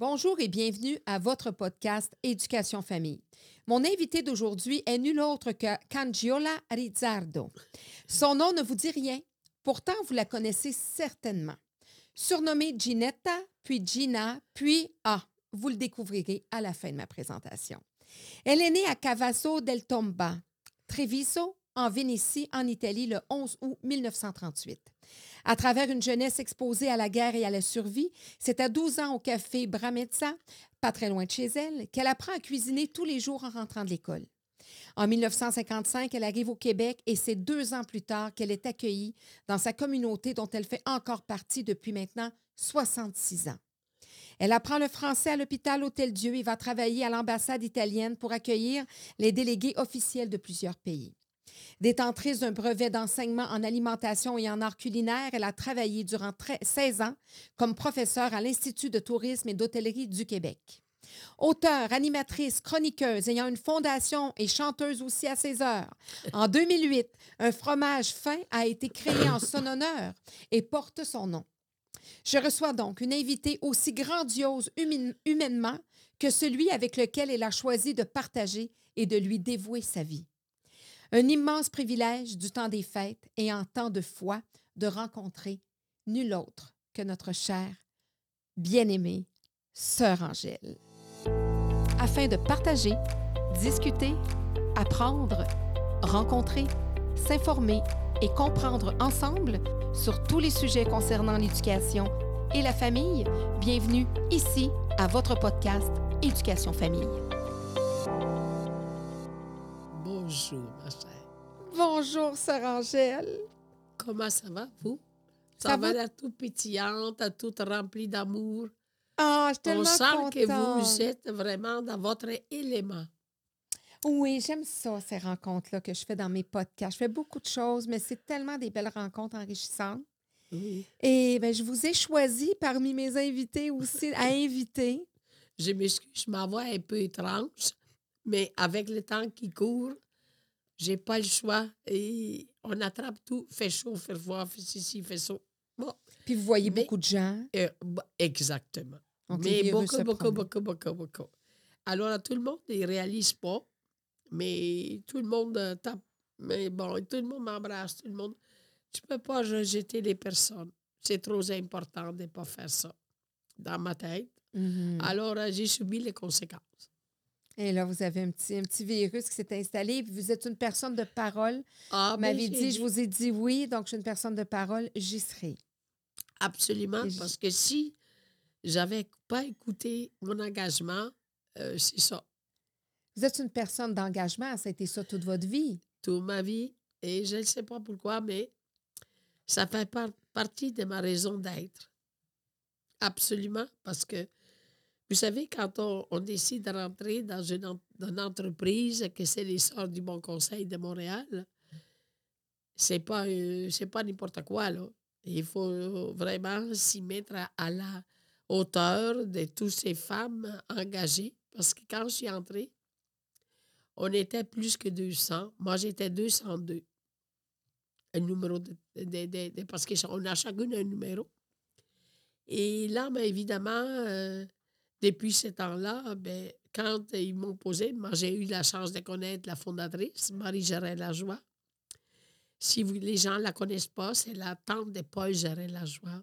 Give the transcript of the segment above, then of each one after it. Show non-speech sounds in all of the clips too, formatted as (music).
Bonjour et bienvenue à votre podcast Éducation Famille. Mon invité d'aujourd'hui est nul autre que Cangiola Rizzardo. Son nom ne vous dit rien, pourtant vous la connaissez certainement. Surnommée Ginetta, puis Gina, puis Ah, vous le découvrirez à la fin de ma présentation. Elle est née à Cavasso del Tomba, Treviso, en Vénétie, en Italie, le 11 août 1938. À travers une jeunesse exposée à la guerre et à la survie, c'est à 12 ans au café Bramezza, pas très loin de chez elle, qu'elle apprend à cuisiner tous les jours en rentrant de l'école. En 1955, elle arrive au Québec et c'est deux ans plus tard qu'elle est accueillie dans sa communauté dont elle fait encore partie depuis maintenant 66 ans. Elle apprend le français à l'hôpital Hôtel-Dieu et va travailler à l'ambassade italienne pour accueillir les délégués officiels de plusieurs pays. Détentrice d'un brevet d'enseignement en alimentation et en art culinaire, elle a travaillé durant 16 ans comme professeure à l'Institut de tourisme et d'hôtellerie du Québec. Auteure, animatrice, chroniqueuse, ayant une fondation et chanteuse aussi à ses heures. En 2008, un fromage fin a été créé en son honneur et porte son nom. Je reçois donc une invitée aussi grandiose humainement que celui avec lequel elle a choisi de partager et de lui dévouer sa vie. Un immense privilège du temps des fêtes et en temps de foi de rencontrer nul autre que notre chère, bien-aimée Sœur Angèle. Afin de partager, discuter, apprendre, rencontrer, s'informer et comprendre ensemble sur tous les sujets concernant l'éducation et la famille, bienvenue ici à votre podcast Éducation Famille. Bonjour. Bonjour, Sœur Angèle. Comment ça va, vous? Ça, va, va? toute pétillante, toute remplie d'amour. Ah, je suis tellement On sent contente. que vous êtes vraiment dans votre élément. Oui, j'aime ça, ces rencontres-là que je fais dans mes podcasts. Je fais beaucoup de choses, mais c'est tellement des belles rencontres enrichissantes. Oui. Et ben, je vous ai choisi parmi mes invités aussi à (laughs) inviter. Je m'excuse, ma voix est un peu étrange, mais avec le temps qui court, j'ai pas le choix. Et on attrape tout. Fait chaud, fait froid, fait ceci, fait ça. Bon, Puis vous voyez Mais- beaucoup de gens. euh, bah, exactement. Donc, mais beaucoup, beaucoup, beaucoup, beaucoup, beaucoup. Alors, tout le monde ne réalise pas, mais tout le monde euh, tape. Mais bon, tout le monde m'embrasse, tout le monde. Tu peux pas rejeter les personnes. C'est trop important de ne pas faire ça dans ma tête. Mhm. Alors, euh, j'ai subi les conséquences. Et là, vous avez un petit, un petit virus qui s'est installé. Puis vous êtes une personne de parole. Ah, Vous ben, m'avez dit, je vous ai dit oui, donc je suis une personne de parole, j'y serai. Absolument, parce que si j'avais pas écouté mon engagement, euh, c'est ça. Vous êtes une personne d'engagement, ça a été ça toute votre vie. toute ma vie et je ne sais pas pourquoi, mais ça fait par- partie de ma raison d'être. Absolument, parce que vous savez, quand on, décide de rentrer dans une, entreprise, que c'est les Sœurs du Bon Conseil de Montréal, c'est pas, euh, c'est pas n'importe quoi. Il faut vraiment s'y mettre à, la hauteur de toutes ces femmes engagées, parce que quand je suis entrée, on était plus que 200. Moi, j'étais 202. Un numéro de, parce qu'on a chacune un numéro. Et là, évidemment, euh, depuis ce temps-là, ben, quand ils m'ont posé, moi, j'ai eu la chance de connaître la fondatrice, Marie-Gérard Lajoie. Si vous, les gens ne la connaissent pas, c'est la tante de Paul Gérard Lajoie.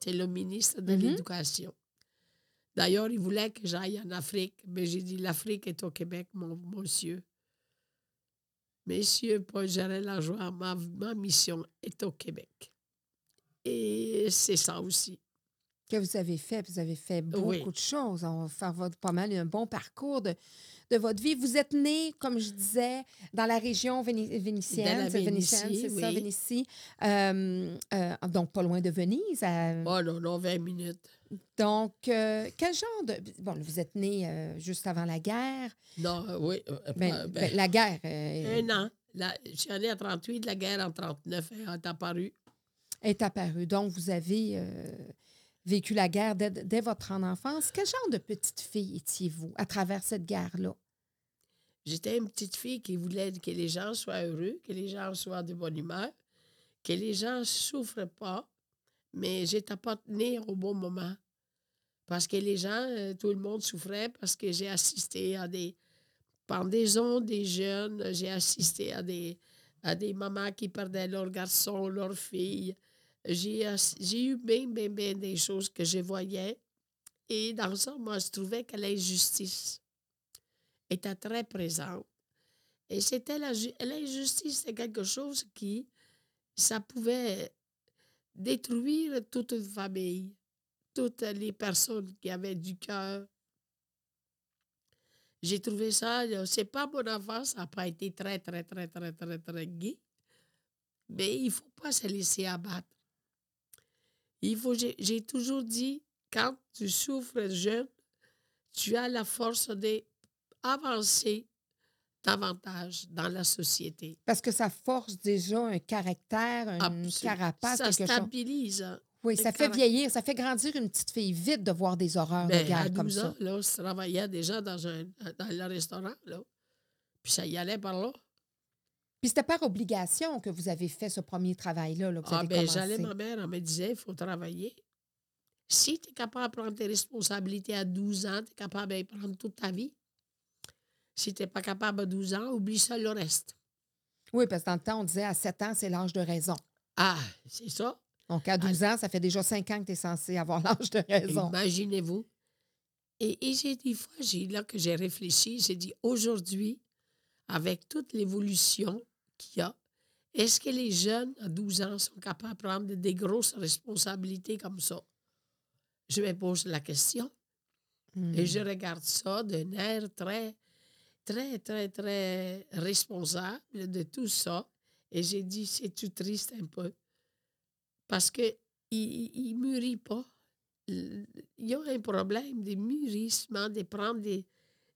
C'est le ministre de Mhm. l'Éducation. D'ailleurs, il voulait que j'aille en Afrique, mais j'ai dit l'Afrique est au Québec, mon monsieur. Monsieur Paul Gérard Lajoie, ma, ma mission est au Québec. Et c'est ça aussi. Que vous avez fait. Vous avez fait beaucoup Oui. de choses. On va faire votre, pas mal un bon parcours de, de votre vie. Vous êtes né, comme je disais, dans la région véni- vénitienne. c'est vénitienne, c'est ça, oui. Vénétie. Euh, euh, donc, pas loin de Venise. à- Oh non, non, 20 minutes. Donc, euh, quel genre de... Bon, vous êtes né juste avant la guerre. Non, oui. Ben, ben, ben, la guerre un an. Je suis allée à 38, la guerre en 39 est apparue. est apparue. Donc, vous avez vécu la guerre dès, votre enfance. Quel genre de petite fille étiez-vous à travers cette guerre-là? J'étais une petite fille qui voulait que les gens soient heureux, que les gens soient de bonne humeur, que les gens ne souffrent pas, mais j'étais pas née au bon moment. Parce que les gens, euh, tout le monde souffrait parce que j'ai assisté à des pendaisons des jeunes, j'ai assisté à des, à des mamans qui perdaient leurs garçons, leurs filles. J'ai eu bien, bien, bien des choses que je voyais. Et dans ça, moi, je trouvais que l'injustice était très présente. Et c'était l'injustice, c'est quelque chose qui, ça pouvait détruire toute une famille, toutes les personnes qui avaient du cœur. J'ai trouvé ça, là, c'est pas mon enfance, ça n'a pas été très, très, très, très, très, très gai. Mais il ne faut pas se laisser abattre. Il faut, j'ai toujours dit, quand tu souffres jeune, tu as la force d'avancer davantage dans la société. Parce que ça force déjà un caractère, une carapace, Ça chose. stabilise. Oui, ça fait vieillir, ça fait grandir une petite fille vite de voir des horreurs de Ben, à guerre comme 12 ça. ans, là, je travaillais déjà dans, un, dans le restaurant, là. Puis ça y allait par là. Puis c'était par obligation que vous avez fait ce premier travail-là, là, Ah, ben, commencé. j'allais, ma mère, elle me disait, il faut travailler. Si tu es capable de prendre tes responsabilités à 12 ans, tu es capable de prendre toute ta vie. Si tu n'es pas capable à 12 ans, oublie ça le reste. Oui, parce que dans le temps, on disait à 7 ans, c'est l'âge de raison. Ah, c'est ça. Donc, à 12 ans, ça fait déjà 5 ans que tu es censé avoir (laughs) l'âge de raison. Imaginez-vous. Et, et j'ai des fois, j'ai, là que j'ai réfléchi, j'ai dit aujourd'hui, avec toute l'évolution qu'il y a, est-ce que les jeunes à 12 ans sont capables de prendre des grosses responsabilités comme ça? Je me pose la question Hmm. et je regarde ça d'un air très, très, très, très responsable de tout ça. Et j'ai dit, c'est tout triste un peu. Parce que il ne mûrit pas. Il y a un problème de mûrissement, de prendre des,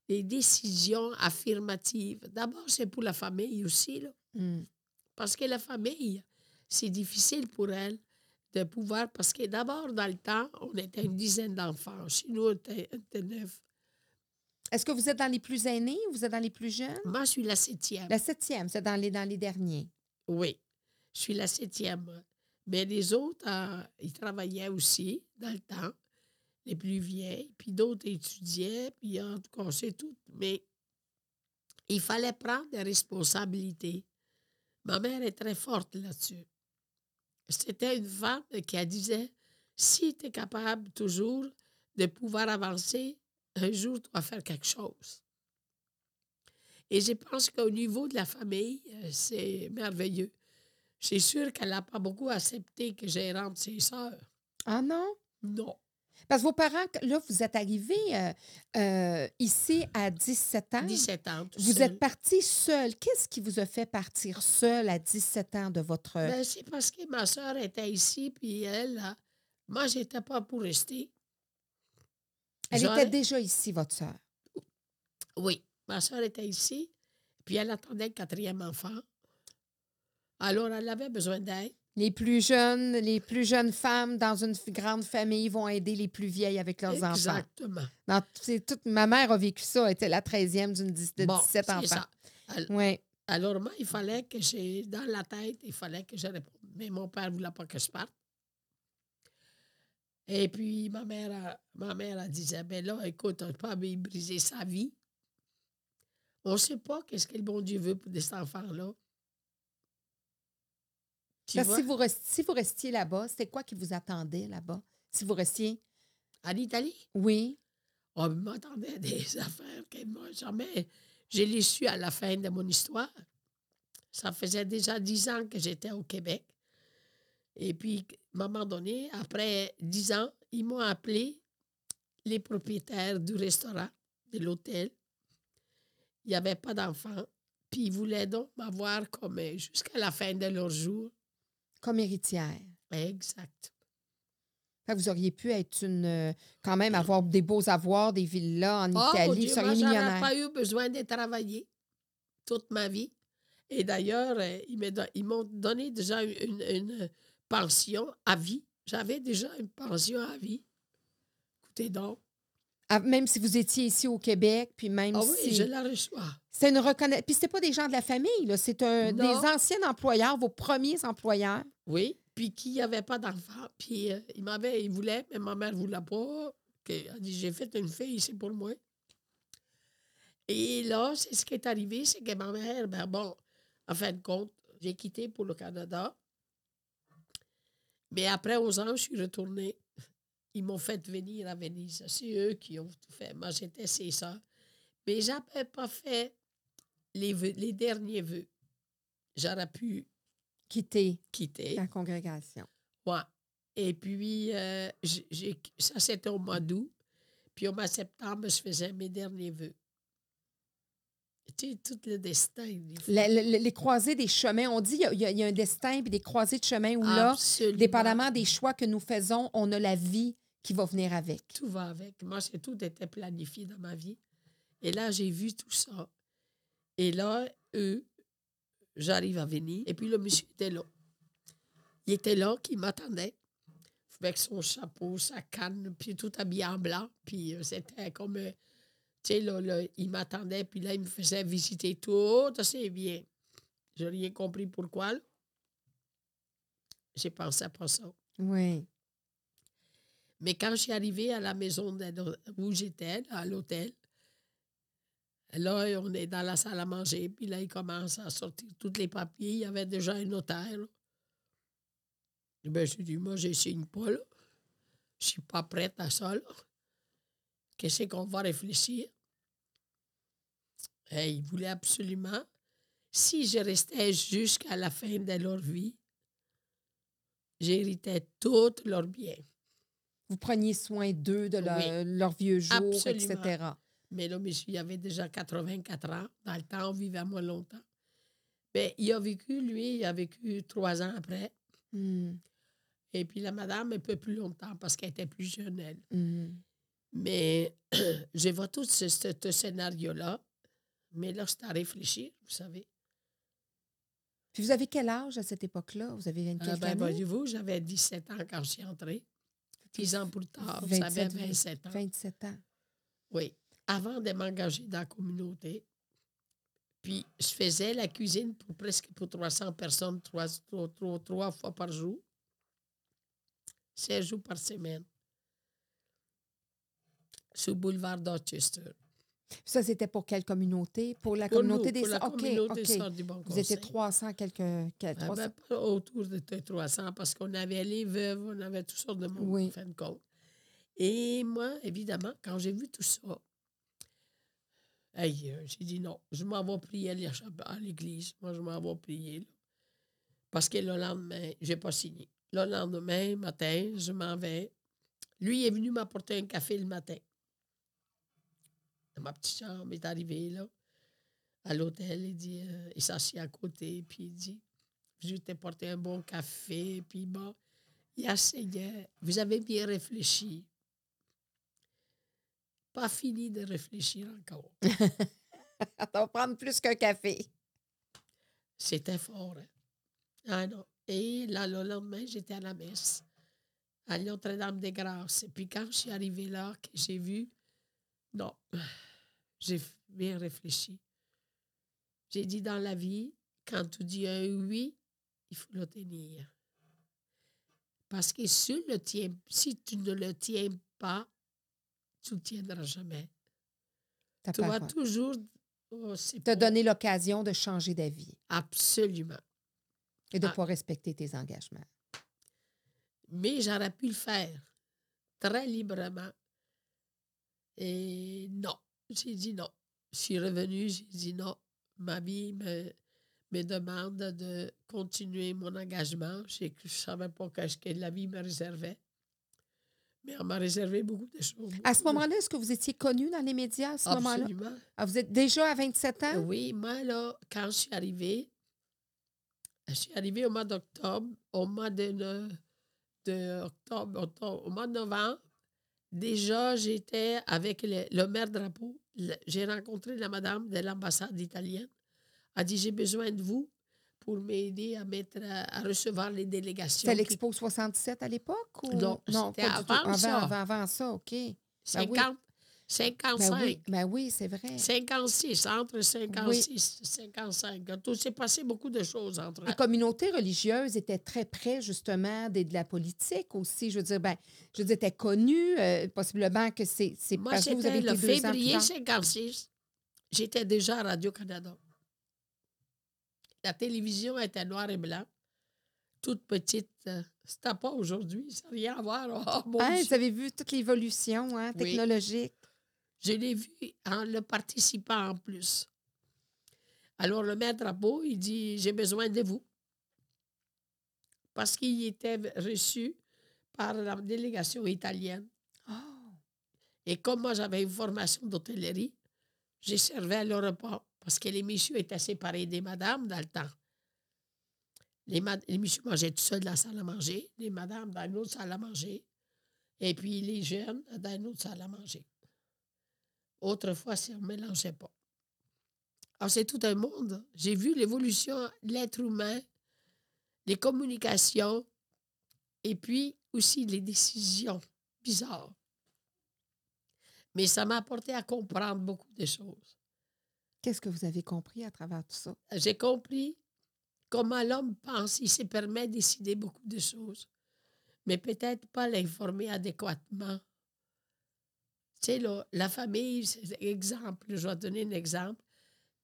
des décisions affirmatives. D'abord, c'est pour la famille aussi, là. Hmm. Parce que la famille, c'est difficile pour elle de pouvoir. Parce que d'abord, dans le temps, on était une dizaine d'enfants. Chez nous, on était, on était neuf. Est-ce que vous êtes dans les plus aînés ou vous êtes dans les plus jeunes? Moi, je suis la septième. La septième, c'est dans les, dans les derniers. Oui, je suis la septième. Mais les autres, euh, ils travaillaient aussi dans le temps, les plus vieilles, puis d'autres étudiaient, puis en tout cas, c'est tout. Mais il fallait prendre des responsabilités. Ma mère est très forte là-dessus. C'était une femme qui disait, si tu es capable toujours de pouvoir avancer, un jour, tu vas faire quelque chose. Et je pense qu'au niveau de la famille, euh, c'est merveilleux. C'est sûr qu'elle n'a pas beaucoup accepté que j'ai rentre ses sœurs. Ah non? Non. Parce que vos parents, là, vous êtes arrivés euh, euh, ici à 17 ans. 17 ans. tout. Vous seul. êtes parti seul. Qu'est-ce qui vous a fait partir seul à 17 ans de votre... Ben, c'est parce que ma soeur était ici, puis elle, là, moi, j'étais pas pour rester. Elle était déjà ici, votre sœur. Oui, ma soeur était ici, puis elle attendait le quatrième enfant. Alors, elle avait besoin d'aide. Les plus jeunes, les plus jeunes femmes dans une grande famille vont aider les plus vieilles avec leurs enfants. Exactement. C'est toute, ma mère a vécu ça, elle était la 13e d'une de Bon, 17 c'est enfants. ça. Elle- Oui. Alors, moi, il fallait que j'ai, dans la tête, il fallait que je réponde. Mais mon père ne voulait pas que je parte. Et puis, ma mère, a- ma mère elle disait, ben là, écoute, on ne peut pas briser sa vie. On ne sait pas qu'est-ce que le bon Dieu veut pour cet enfant-là. Parce si vous, rest- si vous restiez là-bas, c'était quoi qui vous attendait là-bas? Si vous restiez? en Italie, Oui. on m'attendait des (laughs) affaires que moi, jamais, je l'ai su à la fin de mon histoire. Ça faisait déjà dix ans que j'étais au Québec. Et puis, à un moment donné, après dix ans, ils m'ont appelé, les propriétaires du restaurant, de l'hôtel. Il n'y avait pas d'enfants. Puis, ils voulaient donc m'avoir comme euh, jusqu'à la fin de leur jour. Comme héritière. Exact. Fait que vous auriez pu être une. euh, quand même avoir des beaux avoirs, des villas en Oh, Italie. Dieu, vous seriez millionnaire. pas eu besoin de travailler toute ma vie. Et d'ailleurs, euh, ils m'ont donné déjà une, une pension à vie. J'avais déjà une pension à vie. Écoutez donc. Ah, même si vous étiez ici au Québec, puis même Ah oui, si. je la reçois. C'est une reconnaissance. Puis c'était pas des gens de la famille, là. C'est un, des anciens employeurs, vos premiers employeurs. Oui. Puis qui n'avait pas d'enfant. Puis euh, il m'avait, il voulait, mais ma mère ne voulait pas. Elle dit, j'ai fait une fille, c'est pour moi. Et là, c'est ce qui est arrivé, c'est que ma mère, ben bon, en fin de compte, j'ai quitté pour le Canada. Mais après 11 ans, je suis retournée. Ils m'ont fait venir à Venise. C'est eux qui ont tout fait. Moi, j'étais ses sœurs. Mais j'avais pas fait les, vœux- les derniers vœux. J'aurais pu Quitter quitter. la congrégation. Ouais. Et puis, euh, ça, c'était au mois d'août. Puis au mois de septembre, je faisais mes derniers vœux. Tu sais, tout le destin. Le- le- le- les croisées des chemins, on dit qu'il y a- il y, a- il y a un destin puis des croisées de chemins où là, dépendamment des choix que nous faisons, on a la vie qui va venir avec. Tout va avec. Moi, c'est tout était planifié dans ma vie. Et là, j'ai vu tout ça. Et là, eux, j'arrive à venir. Et puis le monsieur était là. Il était là, qui m'attendait. Avec son chapeau, sa canne, puis tout habillé en blanc. Puis euh, c'était comme... euh, tu sais, là, là, il m'attendait, puis là, il me faisait visiter tout. C'est bien. Je n'ai rien compris pourquoi. J'ai pensé pas ça. Oui. Mais quand je suis arrivée à la maison où j'étais, à l'hôtel, là, on est dans la salle à manger, puis là, il commence à sortir tous les papiers. Il y avait déjà un notaire. là. Ben, j'ai dit, moi, je ne signe pas, là. Je suis pas prête à ça. Qu'est-ce qu'on va réfléchir? Et il voulait absolument, si je restais jusqu'à la fin de leur vie, j'héritais tous leurs biens. Vous preniez soin d'eux, de leur- leurs vieux jours, Absolument. etc. Mais là, monsieur, il avait déjà 84 ans. Dans le temps, on vivait moins longtemps. Mais il a vécu, lui, il a vécu trois ans après. Hmm, Et puis la madame, un peu plus longtemps parce qu'elle était plus jeune, elle. hmm. Mais (clears throat) je vois tout ce, ce- ce scénario-là. Mais là, c'est à réfléchir, vous savez. Puis vous avez quel âge à cette époque-là? Vous avez 24 Ah, ben, années? voyez-vous, j'avais 17 ans quand je suis entrée. 10 ans plus tard, ça avait 27, 27 ans. 27 ans. Oui. Avant de m'engager dans la communauté, puis je faisais la cuisine pour presque pour 300 personnes trois, trois, trois, trois fois par jour, 16 jours par semaine, sur le boulevard Dorchester. Ça, c'était pour quelle communauté? Pour la Pour communauté nous, des pour la communauté. Sœurs du Bon Vous étiez Conseil. 300 quelques... quel- Ah 300 ben, pas autour de 300 parce qu'on avait les veuves, on avait toutes sortes de monde, Oui. en fin de compte. Et moi, évidemment, quand j'ai vu tout ça, hey, euh, j'ai dit non, je m'en vais prier à l'é- à l'église. Moi, je m'en vais prier. là. Parce que le lendemain, j'ai pas signé. Le lendemain matin, je m'en vais. Lui est venu m'apporter un café le matin. Dans ma petite chambre, il est arrivé là, à l'hôtel. Il dit, euh, il s'assit à côté, puis il dit, je t'ai porté un bon café, puis bon, il asseyait. Vous avez bien réfléchi. Pas fini de réfléchir encore. (laughs) Va prendre plus qu'un café. C'était fort. hein. Ah non. Et là, le lendemain, j'étais à la messe à Notre-Dame-des-Grâces. Et puis quand je suis arrivée là, que j'ai vu, non, j'ai bien réfléchi. J'ai dit dans la vie, quand tu dis un oui, il faut le tenir. Parce que si, le tiens, si tu ne le tiens pas, tu ne tiendras jamais. Ta Tu vas parole. toujours... oh, Te donner l'occasion de changer d'avis Absolument. et de Ah. pas respecter tes engagements. Mais j'aurais pu le faire très librement. Et non, j'ai dit non. Je suis revenue, j'ai dit non. Ma vie me, me demande de continuer mon engagement. Je ne savais pas qu'est-ce que la vie me réservait. Mais on m'a réservé beaucoup de choses. À ce moment-là, est-ce que vous étiez connu dans les médias à ce moment-là? Absolument. Ah, vous êtes déjà à 27 ans? Oui, moi, là, quand je suis arrivée, je suis arrivée au mois d'octobre, au mois de, de octobre, octobre, au mois de novembre, déjà, j'étais avec le, le maire drapeau. J'ai rencontré la madame de l'ambassade italienne. Elle a dit, j'ai besoin de vous pour m'aider à mettre, à, à recevoir les délégations. C'était l'Expo 67 à l'époque? Ou... Non, non c'était avant ça. Avant, avant ça, OK. Ben oui. 50, 55. Ben oui, ben oui c'est vrai. 56, entre 56 et 55. Il s'est passé beaucoup de choses entre Les communautés religieuses étaient très près, justement, de, de la politique aussi. Je veux dire, ben, je veux dire, connues, euh, possiblement que c'est parce que vous avez été le deux février tard. 56. J'étais déjà à Radio-Canada. La télévision était noir et blanc, toute petite. euh, C'était pas aujourd'hui, ça n'a rien à voir. (laughs) Oh, Hein, Dieu. vous avez vu toute l'évolution hein, Oui. Je l'ai vu en le participant en plus. Alors, le maître Drapeau, il dit J'ai besoin de vous. Parce qu'il était reçu par la délégation italienne. Oh. Et comme moi, j'avais une formation d'hôtellerie, j'ai servi à le repas parce que les messieurs étaient séparés des madames dans le temps. Les messieurs mangeaient tout seuls dans la salle à manger, les madames dans une autre salle à manger, et puis les jeunes dans une autre salle à manger. Autrefois, ça ne mélangeait pas. Alors, c'est tout un monde. J'ai vu l'évolution de l'être humain, les communications, et puis aussi les décisions bizarres. Mais ça m'a apporté à comprendre beaucoup de choses. Qu'est-ce que vous avez compris à travers tout ça? J'ai compris comment l'homme pense, il se permet de décider beaucoup de choses, mais peut-être pas l'informer adéquatement. Tu sais, la famille, exemple, je vais donner un exemple.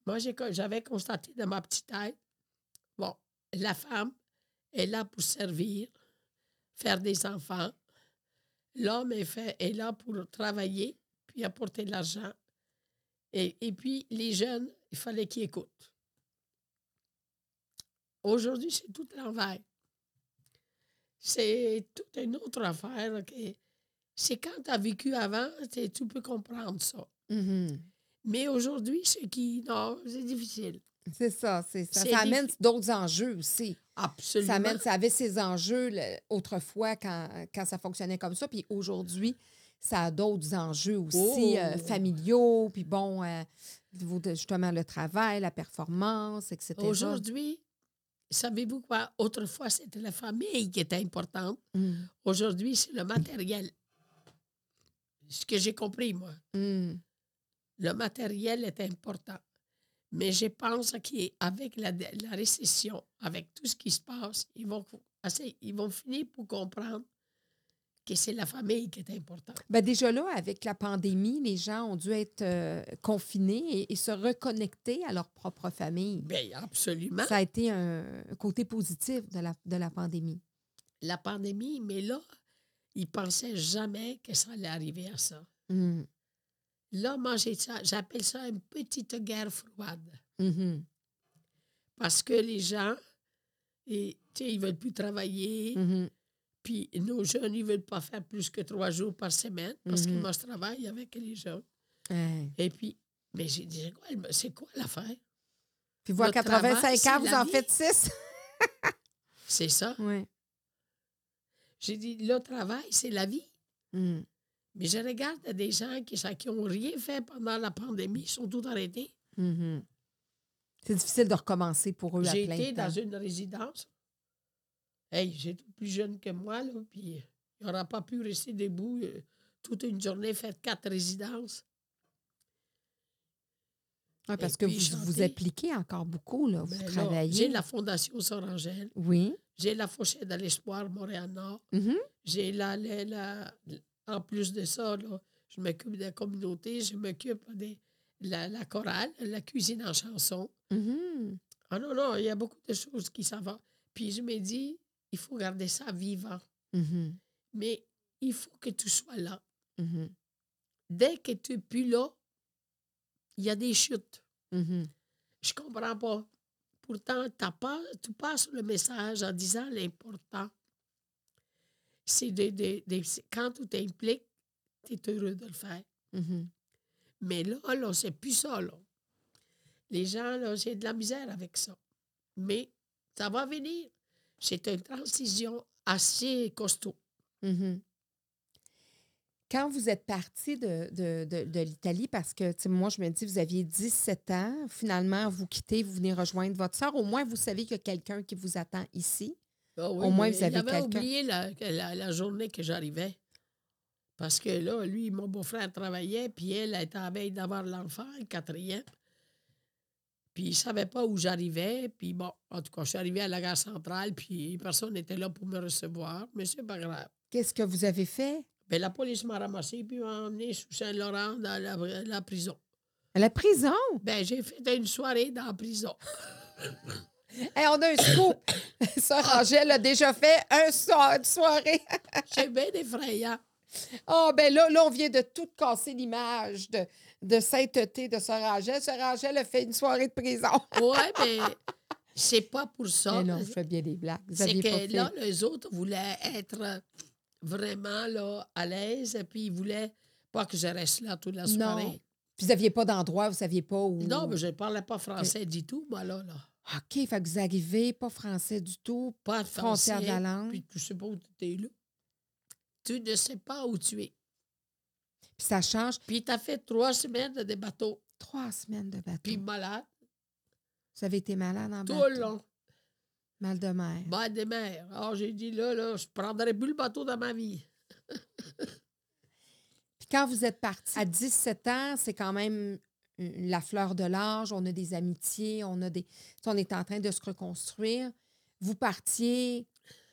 Moi, j'avais constaté dans ma petite tête, bon, la femme est là pour servir, faire des enfants. L'homme est, là pour travailler, puis apporter de l'argent. Et, puis, les jeunes, il fallait qu'ils écoutent. Aujourd'hui, c'est tout l'envers. C'est toute une autre affaire. C'est quand tu as vécu avant, tu peux comprendre ça. Mhm. Mais aujourd'hui, ce qui. Non, c'est difficile. C'est ça, c'est ça. Ça amène d'autres enjeux aussi. Absolument. Ça, amène, ça avait ses enjeux le- autrefois quand, quand ça fonctionnait comme ça. Puis aujourd'hui, ça a d'autres enjeux aussi euh, Oh! familiaux. Puis bon, euh, justement le travail, la performance, etc. Aujourd'hui, savez-vous quoi? Autrefois, c'était la famille qui était importante. Mm. Aujourd'hui, c'est le matériel. Ce que j'ai compris, moi. Mm. Le matériel est important. Mais je pense qu'avec la, la récession, avec tout ce qui se passe, ils vont, assez- ils vont finir pour comprendre que c'est la famille qui est importante. Ben déjà là, avec la pandémie, les gens ont dû être euh, confinés et, et se reconnecter à leur propre famille. Bien, absolument. Ça a été un côté positif de la, de la pandémie. La pandémie, mais là, ils pensaient jamais que ça allait arriver à ça. Mm. Là, moi, j'ai ça- j'appelle ça une petite guerre froide. Mhm. Parce que les gens, et, tu sais, ils ne veulent plus travailler. Mhm. Puis nos jeunes, ils ne veulent pas faire plus que trois jours par semaine parce que Mhm. moi, je travaille avec les jeunes. Et puis, mais j'ai dit, c'est quoi, l'affaire? Puis Le 85 travail, ans, vous en vie. faites 6. C'est ça. oui. J'ai dit, le travail, c'est la vie. Mm. Mais je regarde des gens qui n'ont rien fait pendant la pandémie, ils sont tous arrêtés. Mhm. C'est difficile de recommencer pour eux à J'ai plein été temps. dans une résidence. Hey, j'étais plus jeune que moi, là, puis il n'aura pas pu rester debout euh, toute une journée, faire quatre résidences. Ouais, parce Et que vous vous appliquez encore beaucoup, là. Vous Ben travaillez. J'ai la Fondation Sorangelle, Oui. J'ai la Fourchette de l'Espoir Montréal-Nord, Mhm. j'ai la, la, la- En plus de ça, là, je m'occupe de la communauté, je m'occupe de la, la chorale, la cuisine en chanson. Mhm. Ah non, non, il y a beaucoup de choses qui s'en vont. Puis je me dis, il faut garder ça vivant. Mhm. Mais il faut que tu sois là. Dès que tu n'es plus là, il y a des chutes. Je comprends pas. Pourtant, pas, tu passes le message en disant l'important. C'est de, de- de- c'est- quand tu t'impliques, tu es heureux de le faire. Mhm. Mais là, là, c'est plus ça, là. Les gens, là, j'ai de la misère avec ça. Mais ça va venir. C'est une transition assez costaud. Mhm. Quand vous êtes parti de, de, de, de l'Italie, parce que moi, je me dis, vous aviez 17 ans, finalement, vous quittez, vous venez rejoindre votre soeur. Au moins, vous savez qu'il y a quelqu'un qui vous attend ici. Ah oui, Au moins, vous avez quelqu'un. oublié la, la- la journée que j'arrivais. Parce que là, lui, mon beau-frère travaillait, puis elle, elle était en veille d'avoir l'enfant, le quatrième. Puis il ne savait pas où j'arrivais. Puis bon, en tout cas, je suis arrivé à la gare centrale, puis personne n'était là pour me recevoir. Mais c'est pas grave. Qu'est-ce que vous avez fait? Ben, la police m'a ramassé, puis m'a emmené sous Saint-Laurent dans la, la prison. À la prison? Ben, j'ai fait une soirée dans la prison. Hey, on a un scoop. (coughs) Sœur Angèle a déjà fait un soir, une soirée. (coughs) c'est bien effrayant. Oh, ben là, là, on vient de tout casser l'image de, de sainteté de Sœur Angèle. Sœur Angèle a fait une soirée de prison. (laughs) Oui, mais c'est pas pour ça. Mais non, je fais bien des blagues. C'est que là, les autres voulaient être vraiment là, à l'aise, et puis ils voulaient pas que je reste là toute la soirée. Non. Puis vous n'aviez pas d'endroit, vous ne saviez pas où? Non, mais je ne parlais pas français du tout, moi, là. là. OK, fait que vous arrivez, pas français du tout, Pas de frontière français. de la langue. Puis tu sais pas où tu es là. Tu ne sais pas où tu es. Puis ça change. Puis tu as fait trois semaines de des bateaux. Trois semaines de bateau. Puis malade, Vous avez été malade en tout bateau. le long. Mal de mer. Mal des mers. Alors j'ai dit, là, là, je prendrai plus le bateau dans ma vie. Puis quand vous êtes parti à 17 ans, c'est quand même la fleur de l'âge. On a des amitiés, on a des. On est en train de se reconstruire. Vous partiez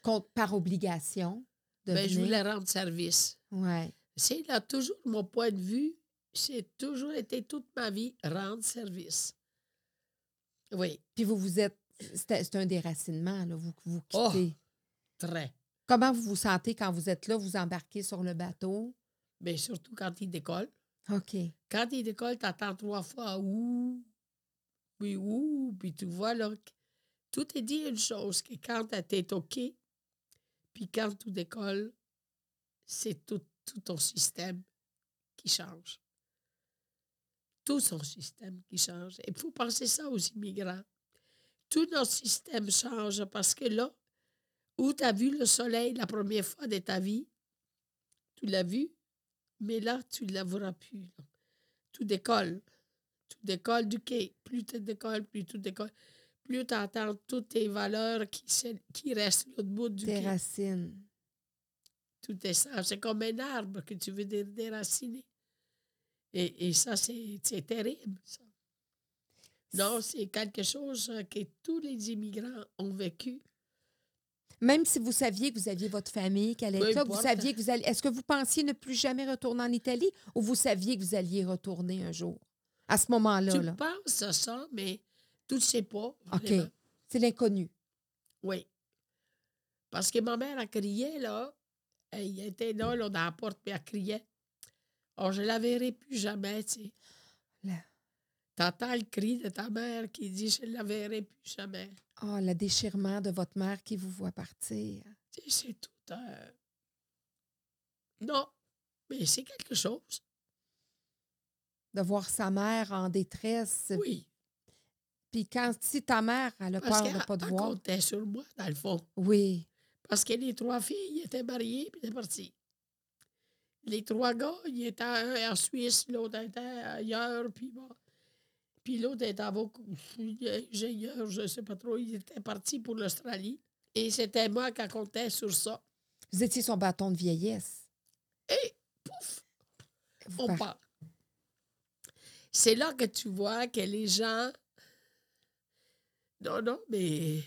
contre- par obligation. De Ben, je voulais rendre service. Ouais. C'est là toujours mon point de vue. C'est toujours été toute ma vie rendre service. Oui, Puis vous vous êtes. C'est un déracinement, là. Vous, vous Oh! quittez. très. Comment vous vous sentez quand vous êtes là, vous embarquez sur le bateau? Mais surtout quand il décolle. OK. Quand il décolle, tu attends trois fois ouh, puis ouh, puis tu vois là. Tout est dit une chose, que quand tu es OK, puis quand tout décolle, c'est tout, tout ton système qui change. Tout son système qui change. Il faut penser ça aux immigrants. Tout notre système change parce que là, où tu as vu le soleil la première fois de ta vie, tu l'as vu, mais là, tu ne la verras plus. là. Tout décolle. Tout décolle du quai. Plus tu décolles, plus tout décolle. Plus tu entends toutes tes valeurs qui, restent l'autre bout du Des quai. racines. Tout est ça. C'est comme un arbre que tu veux dé- déraciner. Et, et ça, c'est c'est terrible. ça. Non, c'est quelque chose euh, que tous les immigrants ont vécu. Même si vous saviez que vous aviez votre famille, qu'elle était là, vous saviez que vous alliez. Est-ce que vous pensiez ne plus jamais retourner en Italie ou vous saviez que vous alliez retourner un jour? À ce moment-là, tu là. penses à ça, mais tu ne sais pas. OK. C'est l'inconnu. Oui. Parce que ma mère, elle criait, là. Elle était là, là, dans la porte, puis elle criait. Oh, je la verrai plus jamais, tu sais. T'entends le cri de ta mère qui dit Je ne la verrai plus jamais. Oh, le déchirement de votre mère qui vous voit partir. C'est tout. euh, Non, mais c'est quelque chose. De voir sa mère en détresse. Oui. Puis quand si ta mère, elle a Parce peur de pas te voir. comptait sur moi, dans le fond. Oui. Parce que les trois filles étaient mariées puis étaient parties. Les trois gars, ils étaient un en Suisse, l'autre était ailleurs, puis bon. Puis l'autre était avocat, ingénieur, je ne sais pas trop. Ils étaient partis pour l'Australie. Et c'était moi qui comptais sur ça. Vous étiez son bâton de vieillesse. Et pouf, Vous on par- part. C'est là que tu vois que les gens. Non, non, mais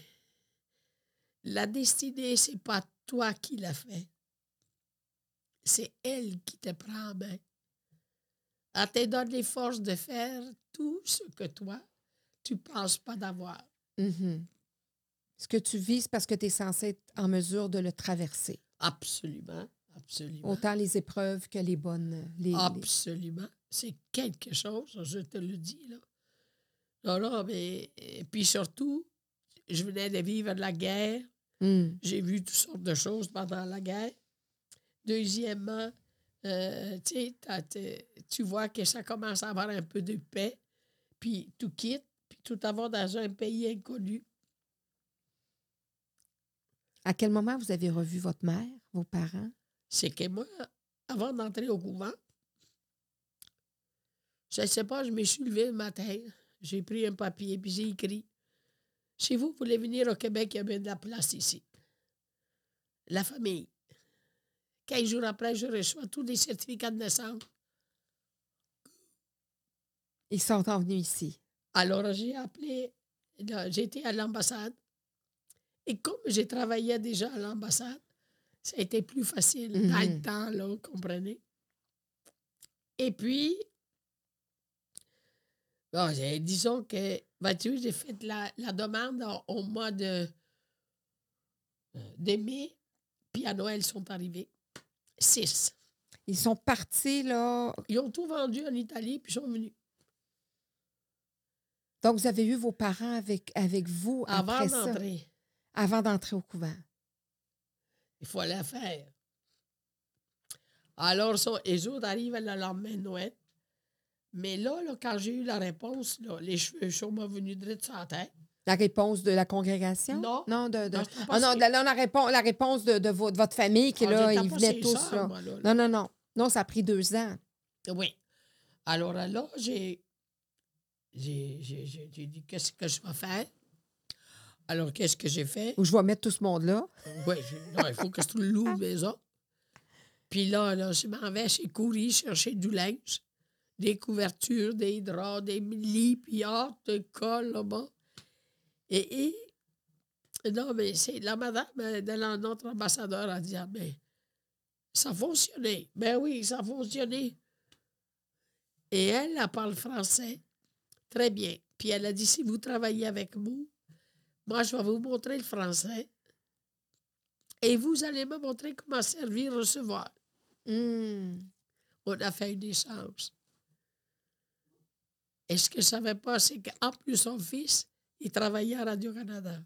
la destinée, c'est pas toi qui l'as fait. C'est elle qui te prend en main. Elle te donne les forces de faire tout ce que toi, tu ne penses pas d'avoir. Mhm. Ce que tu vis, c'est parce que tu es censé être en mesure de le traverser. Absolument, absolument. Autant les épreuves que les bonnes. Les, les- Absolument. C'est quelque chose, je te le dis. Là. Non, non, mais. Et puis surtout, je venais de vivre de la guerre. Hmm. J'ai vu toutes sortes de choses pendant la guerre. Deuxièmement, euh, tu vois que ça commence à avoir un peu de paix, puis tu quittes, puis tout avoir dans un pays inconnu. À quel moment vous avez revu votre mère, vos parents? C'est que moi, avant d'entrer au couvent, je ne sais pas, je me suis levé le matin, j'ai pris un papier, puis j'ai écrit Si vous voulez venir au Québec, il y a bien de la place ici. La famille. 15 jours après, je reçois tous les certificats de naissance. Ils sont venus ici. Alors, j'ai appelé, été à l'ambassade. Et comme j'ai travaillé déjà à l'ambassade, ça a été plus facile dans le temps, là, vous comprenez? Et puis, bon, disons que, vois-tu, j'ai fait la, la demande au mois de, de mai, puis à Noël, ils sont arrivés. Six. Ils sont partis, là. Ils ont tout vendu en Italie, puis ils sont venus. Donc, vous avez eu vos parents avec, avec vous Avant après ça, d'entrer, avant d'entrer au couvent. il faut la faire. Alors, ça, les autres arrivent le lendemain de Noël. Mais là, là, quand j'ai eu la réponse, là, les cheveux sont venus direct sur la tête. La réponse de la congrégation? Non. Non, de, de- Non, Ah non, la, réponse, la réponse de, de vo- de votre famille qui Ah, là, ils venaient tous sœurs, là. moi, là, là. Non, non, non. Non, ça a pris deux ans. Oui. Alors là, j'ai, dit qu'est-ce que je vais faire? Alors, qu'est-ce que j'ai fait? Où je vais mettre tout ce monde-là. Oui, il faut que je loue une maison. Puis là, là, je m'en vais chez Coury chercher du linge, des couvertures, des draps, des lits, puis hâte de colle là-bas. Et, et- non, mais c'est la madame euh, de notre ambassadeur a dit Ah, mais ça a fonctionné. Ben oui, ça a fonctionné. Et elle, elle parle français très bien. Puis elle a dit si vous travaillez avec nous, moi, je vais vous montrer le français. Et vous allez me montrer comment servir, recevoir. Hmm. On a fait une échange. Et ce que je ne savais pas, c'est qu'en plus, son fils, il travaillait à Radio-Canada.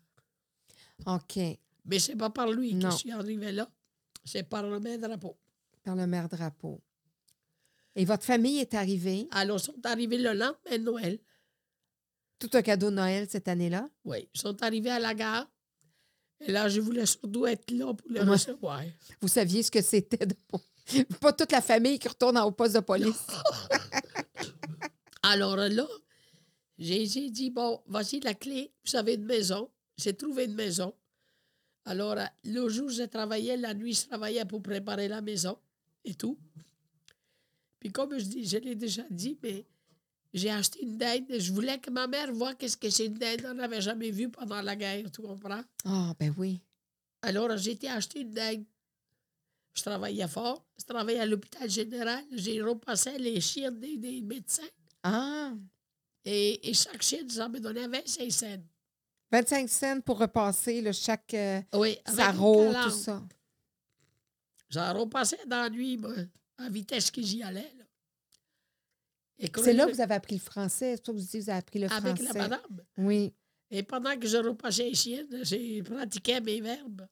OK. Mais c'est pas par lui que Non. je suis arrivé là. C'est par le même drapeau. Par le maire drapeau. Et votre famille est arrivée? Alors, ils sont arrivés le lendemain de Noël. Tout un cadeau de Noël cette année-là? Oui, ils sont arrivés à la gare. Et là, je voulais surtout être là pour les Ouais. recevoir. Vous saviez ce que c'était de pas toute la famille qui retourne au poste de police. (laughs) Alors là, j'ai dit, bon, voici la clé, vous avez une maison. J'ai trouvé une maison. Alors, euh, le jour, je travaillais, la nuit, je travaillais pour préparer la maison et tout. Puis comme je dis, je l'ai déjà dit, mais j'ai acheté une dinde. Je voulais que ma mère voie qu'est-ce que c'est une dinde. On n'avait jamais vu pendant la guerre, tu comprends? Ah, ben oui. Alors, j'ai été acheter une dinde. Je travaillais fort. Je travaillais à l'hôpital général. J'ai repassé les chiens des, des médecins. Ah, Et, et chaque chien, ça me donnait 25 cents. 25 cents pour repasser là, chaque euh, Oui, avec tout ça. J'en repassais dans la nuit, moi, à vitesse que j'y allais. là. Et comme C'est là je- que vous avez appris le français. C'est que vous dites, vous avez appris le Avec français. la madame. Oui. Et pendant que je repassais les chiennes, j'ai pratiqué mes verbes.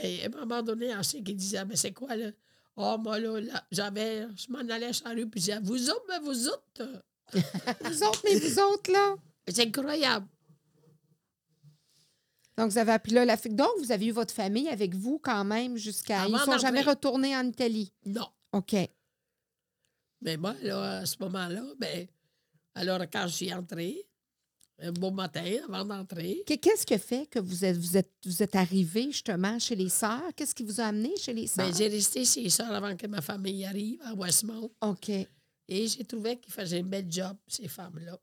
Et à un moment donné, on sait qu'il disait, mais c'est quoi, là? Oh, moi, là, là, j'avais, je m'en allais sur la rue, puis je disais, vous autres, mais vous autres. (laughs) Vous autres, mais vous autres, là. C'est incroyable. Donc, vous avez appris là la Donc, vous avez eu votre famille avec vous quand même jusqu'à. Ils ne sont jamais retournés en Italie? Non. OK. Mais moi, là, à ce moment-là, ben, alors quand je suis entrée, un beau matin, avant d'entrer, Qu- Qu'est-ce qui a fait que vous êtes, vous êtes, vous êtes arrivé justement chez les sœurs? Qu'est-ce qui vous a amené chez les sœurs? ben, j'ai resté chez les sœurs avant que ma famille arrive à Westmount. OK. Et j'ai trouvé qu'ils faisaient un bel job, ces femmes-là.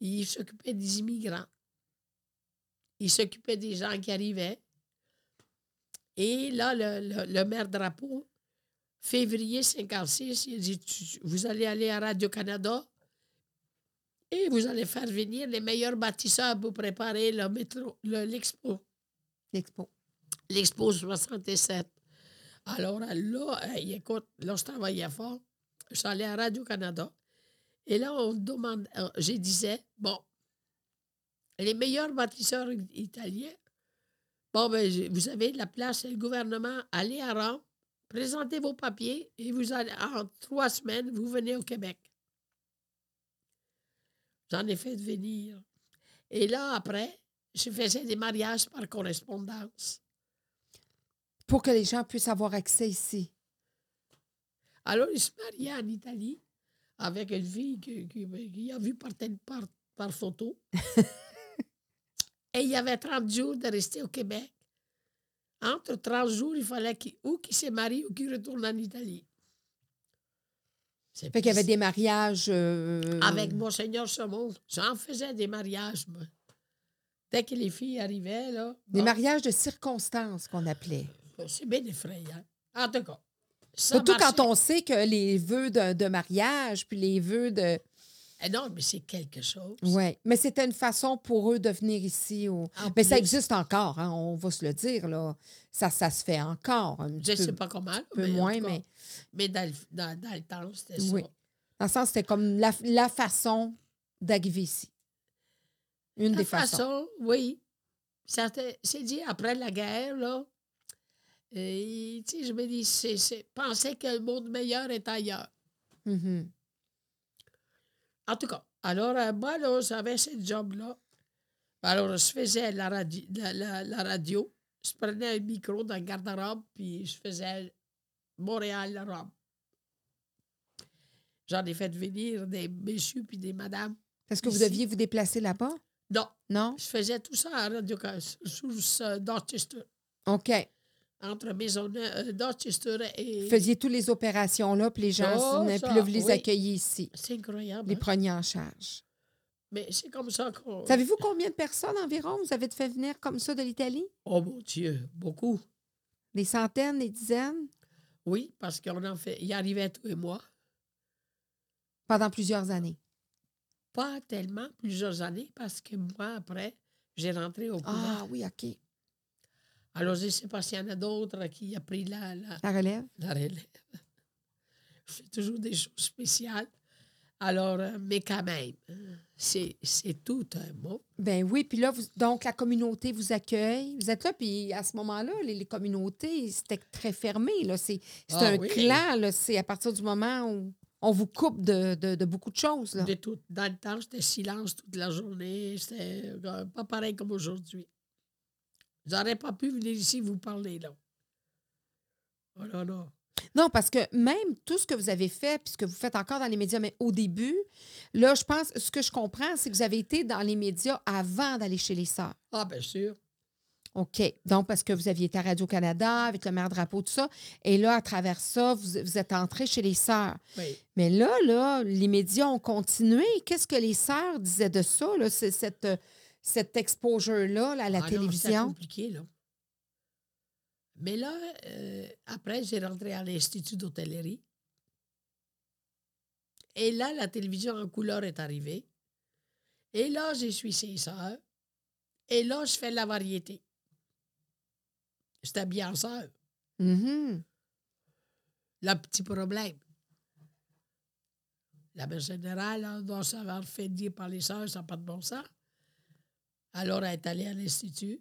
Ils s'occupaient des immigrants. Ils s'occupaient des gens qui arrivaient. Et là, le, le- le maire Drapeau, février 56, il a dit Tu- Vous allez aller à Radio-Canada et vous allez faire venir les meilleurs bâtisseurs pour préparer le métro, le- l'expo. L'expo. L'expo 67. Alors là, écoute, là, je travaillais fort. Je suis allé à Radio-Canada. Et là, on demande, euh, je disais, bon, les meilleurs bâtisseurs italiens, bon, ben, vous avez la place et le gouvernement, allez à Rome, présentez vos papiers et vous allez, en trois semaines, vous venez au Québec. J'en ai fait venir. Et là, après, je faisais des mariages par correspondance. Pour que les gens puissent avoir accès ici. Alors, il se mariait en Italie avec une fille qui, qui- qui a vu par, par, par photo. (laughs) Et il y avait 30 jours de rester au Québec. entre 30 jours, il fallait qu'il ou qu'il se marie ou qu'il retourne en Italie. C'est Fait qu'il y avait des mariages. euh, Avec Monseigneur Saumon, j'en faisais des mariages, moi. Dès que les filles arrivaient, là. Des bon, mariages de circonstances qu'on appelait. C'est bien effrayant. En tout cas. Surtout quand on sait que les vœux de, de mariage, puis les vœux de. Eh non, mais c'est quelque chose. Oui. Mais c'était une façon pour eux de venir ici. Au... Mais ça existe encore, hein, on va se le dire. Là. Ça, ça se fait encore. Je ne sais pas comment. un peu mais moins, cas, mais Mais dans, le- dans- dans le temps, c'était Oui. ça. dans le sens, c'était comme la, la façon d'arriver ici. Une De des façons. façon, oui. C'est dit après la guerre, là. Et, tu sais, je me dis, c'est, c'est penser que le monde meilleur est ailleurs. Mhm. En tout cas, alors, euh, moi, là, j'avais ce job-là. Alors, je faisais la, radi- la, la- la radio. Je prenais un micro dans le garde-robe, puis je faisais Montréal, la robe. J'en ai fait venir des messieurs puis des madames. Est-ce que vous deviez vous déplacer là-bas? Non, Non? je faisais tout ça à Radio sous euh, Dorchester, OK. Entre Maisonneuve, Dorchester et. Vous faisiez toutes les opérations là, puis les gens Oh, venaient, puis là, vous les oui. ici. C'est incroyable. Les hein? preniez en charge. Mais c'est comme ça qu'on. Savez-vous combien de personnes environ vous avez fait venir comme ça de l'Italie? Oh mon Dieu, beaucoup. Des centaines, des dizaines? Oui, parce qu'on en fait. Il arrivait tous les mois. Pendant plusieurs années. Pas tellement, plusieurs années, parce que moi, après, j'ai rentré au couvent. Ah oui, OK. Alors, je ne sais pas s'il y en a d'autres qui ont pris la, la, La relève? la relève. (laughs) Je fais toujours des choses spéciales. Alors, euh, mais quand même, euh, c'est c'est tout un mot. Ben oui, puis là, vous, donc la communauté vous accueille. Vous êtes là, puis à ce moment-là, les, les communautés, c'était très fermé. là. C'est c'est Ah un oui. clan, là. C'est à partir du moment où on vous coupe de, de- de beaucoup de choses. Là. De tout. Dans le temps, c'était silence toute la journée. C'était euh, pas pareil comme aujourd'hui. J'aurais pas pu venir ici vous parler, là. Oh là là. Non, parce que même tout ce que vous avez fait, puis ce que vous faites encore dans les médias, mais au début, là, je pense, ce que je comprends, c'est que vous avez été dans les médias avant d'aller chez les sœurs. Ah, bien sûr. OK. Donc, parce que vous aviez été à Radio-Canada avec le maire drapeau, tout ça. Et là, à travers ça, vous, vous êtes entré chez les sœurs. Oui. Mais là, là, les médias ont continué. Qu'est-ce que les sœurs disaient de ça, là, c'est cette, cette exposure-là là, à la Ah non, télévision? compliqué, là. Mais là, euh, après, j'ai rentré à l'Institut d'hôtellerie. Et là, la télévision en couleur est arrivée. Et là, je suis ses sœurs. Et là, je fais la variété. J'étais bien en sœur. Le petit problème. La mère générale, on doit savoir fait dire par les sœurs, ça n'a pas de bon sens. Alors, elle est allée à l'Institut.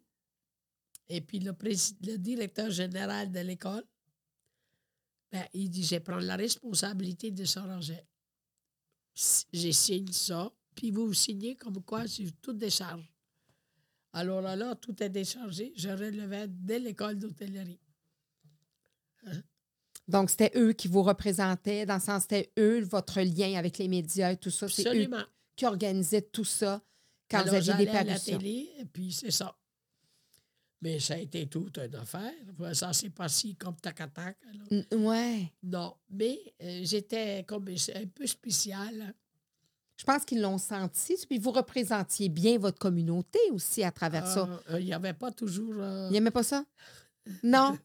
Et puis, le, directeur général de l'école, ben, il dit Je vais prendre la responsabilité de s'arranger. J'ai signé ça, puis vous signez comme quoi c'est tout décharge. Alors là, là, tout est déchargé. Je relevais dès l'école d'hôtellerie. Donc, c'était eux qui vous représentaient, dans le sens, c'était eux, votre lien avec les médias et tout ça. C'est eux qui organisaient tout ça quand Alors, vous aviez des j'allais à la parutions. télé, et puis c'est ça. Mais ça a été toute une affaire. Ça s'est passé comme tac-tac. Ouais. Non, mais euh, j'étais comme un peu spécial. Je pense qu'ils l'ont senti. Puis vous représentiez bien votre communauté aussi à travers ça. Euh, euh, Il n'y avait pas toujours... euh, Il n'aimait pas ça? Non?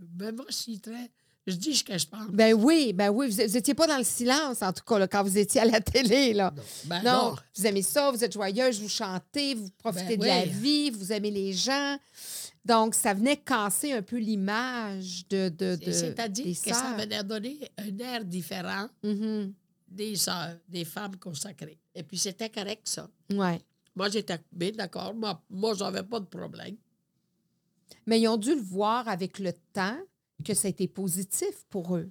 ben moi, je suis très... Je dis ce que je pense. Ben oui, ben oui. Vous n'étiez pas dans le silence, en tout cas, là, quand vous étiez à la télé. Là. non, ben Non, non. vous aimez ça, vous êtes joyeuse, vous chantez, vous profitez Ben de la vie, vous aimez les gens. Donc, ça venait casser un peu l'image de, de, de C'est-à-dire que ça venait donner un air différent Mhm. des sœurs, des femmes consacrées. Et puis c'était correct, ça. Ouais. Moi, j'étais bien d'accord. Moi, moi j'avais pas de problème. Mais ils ont dû le voir avec le temps que ça a été positif pour eux.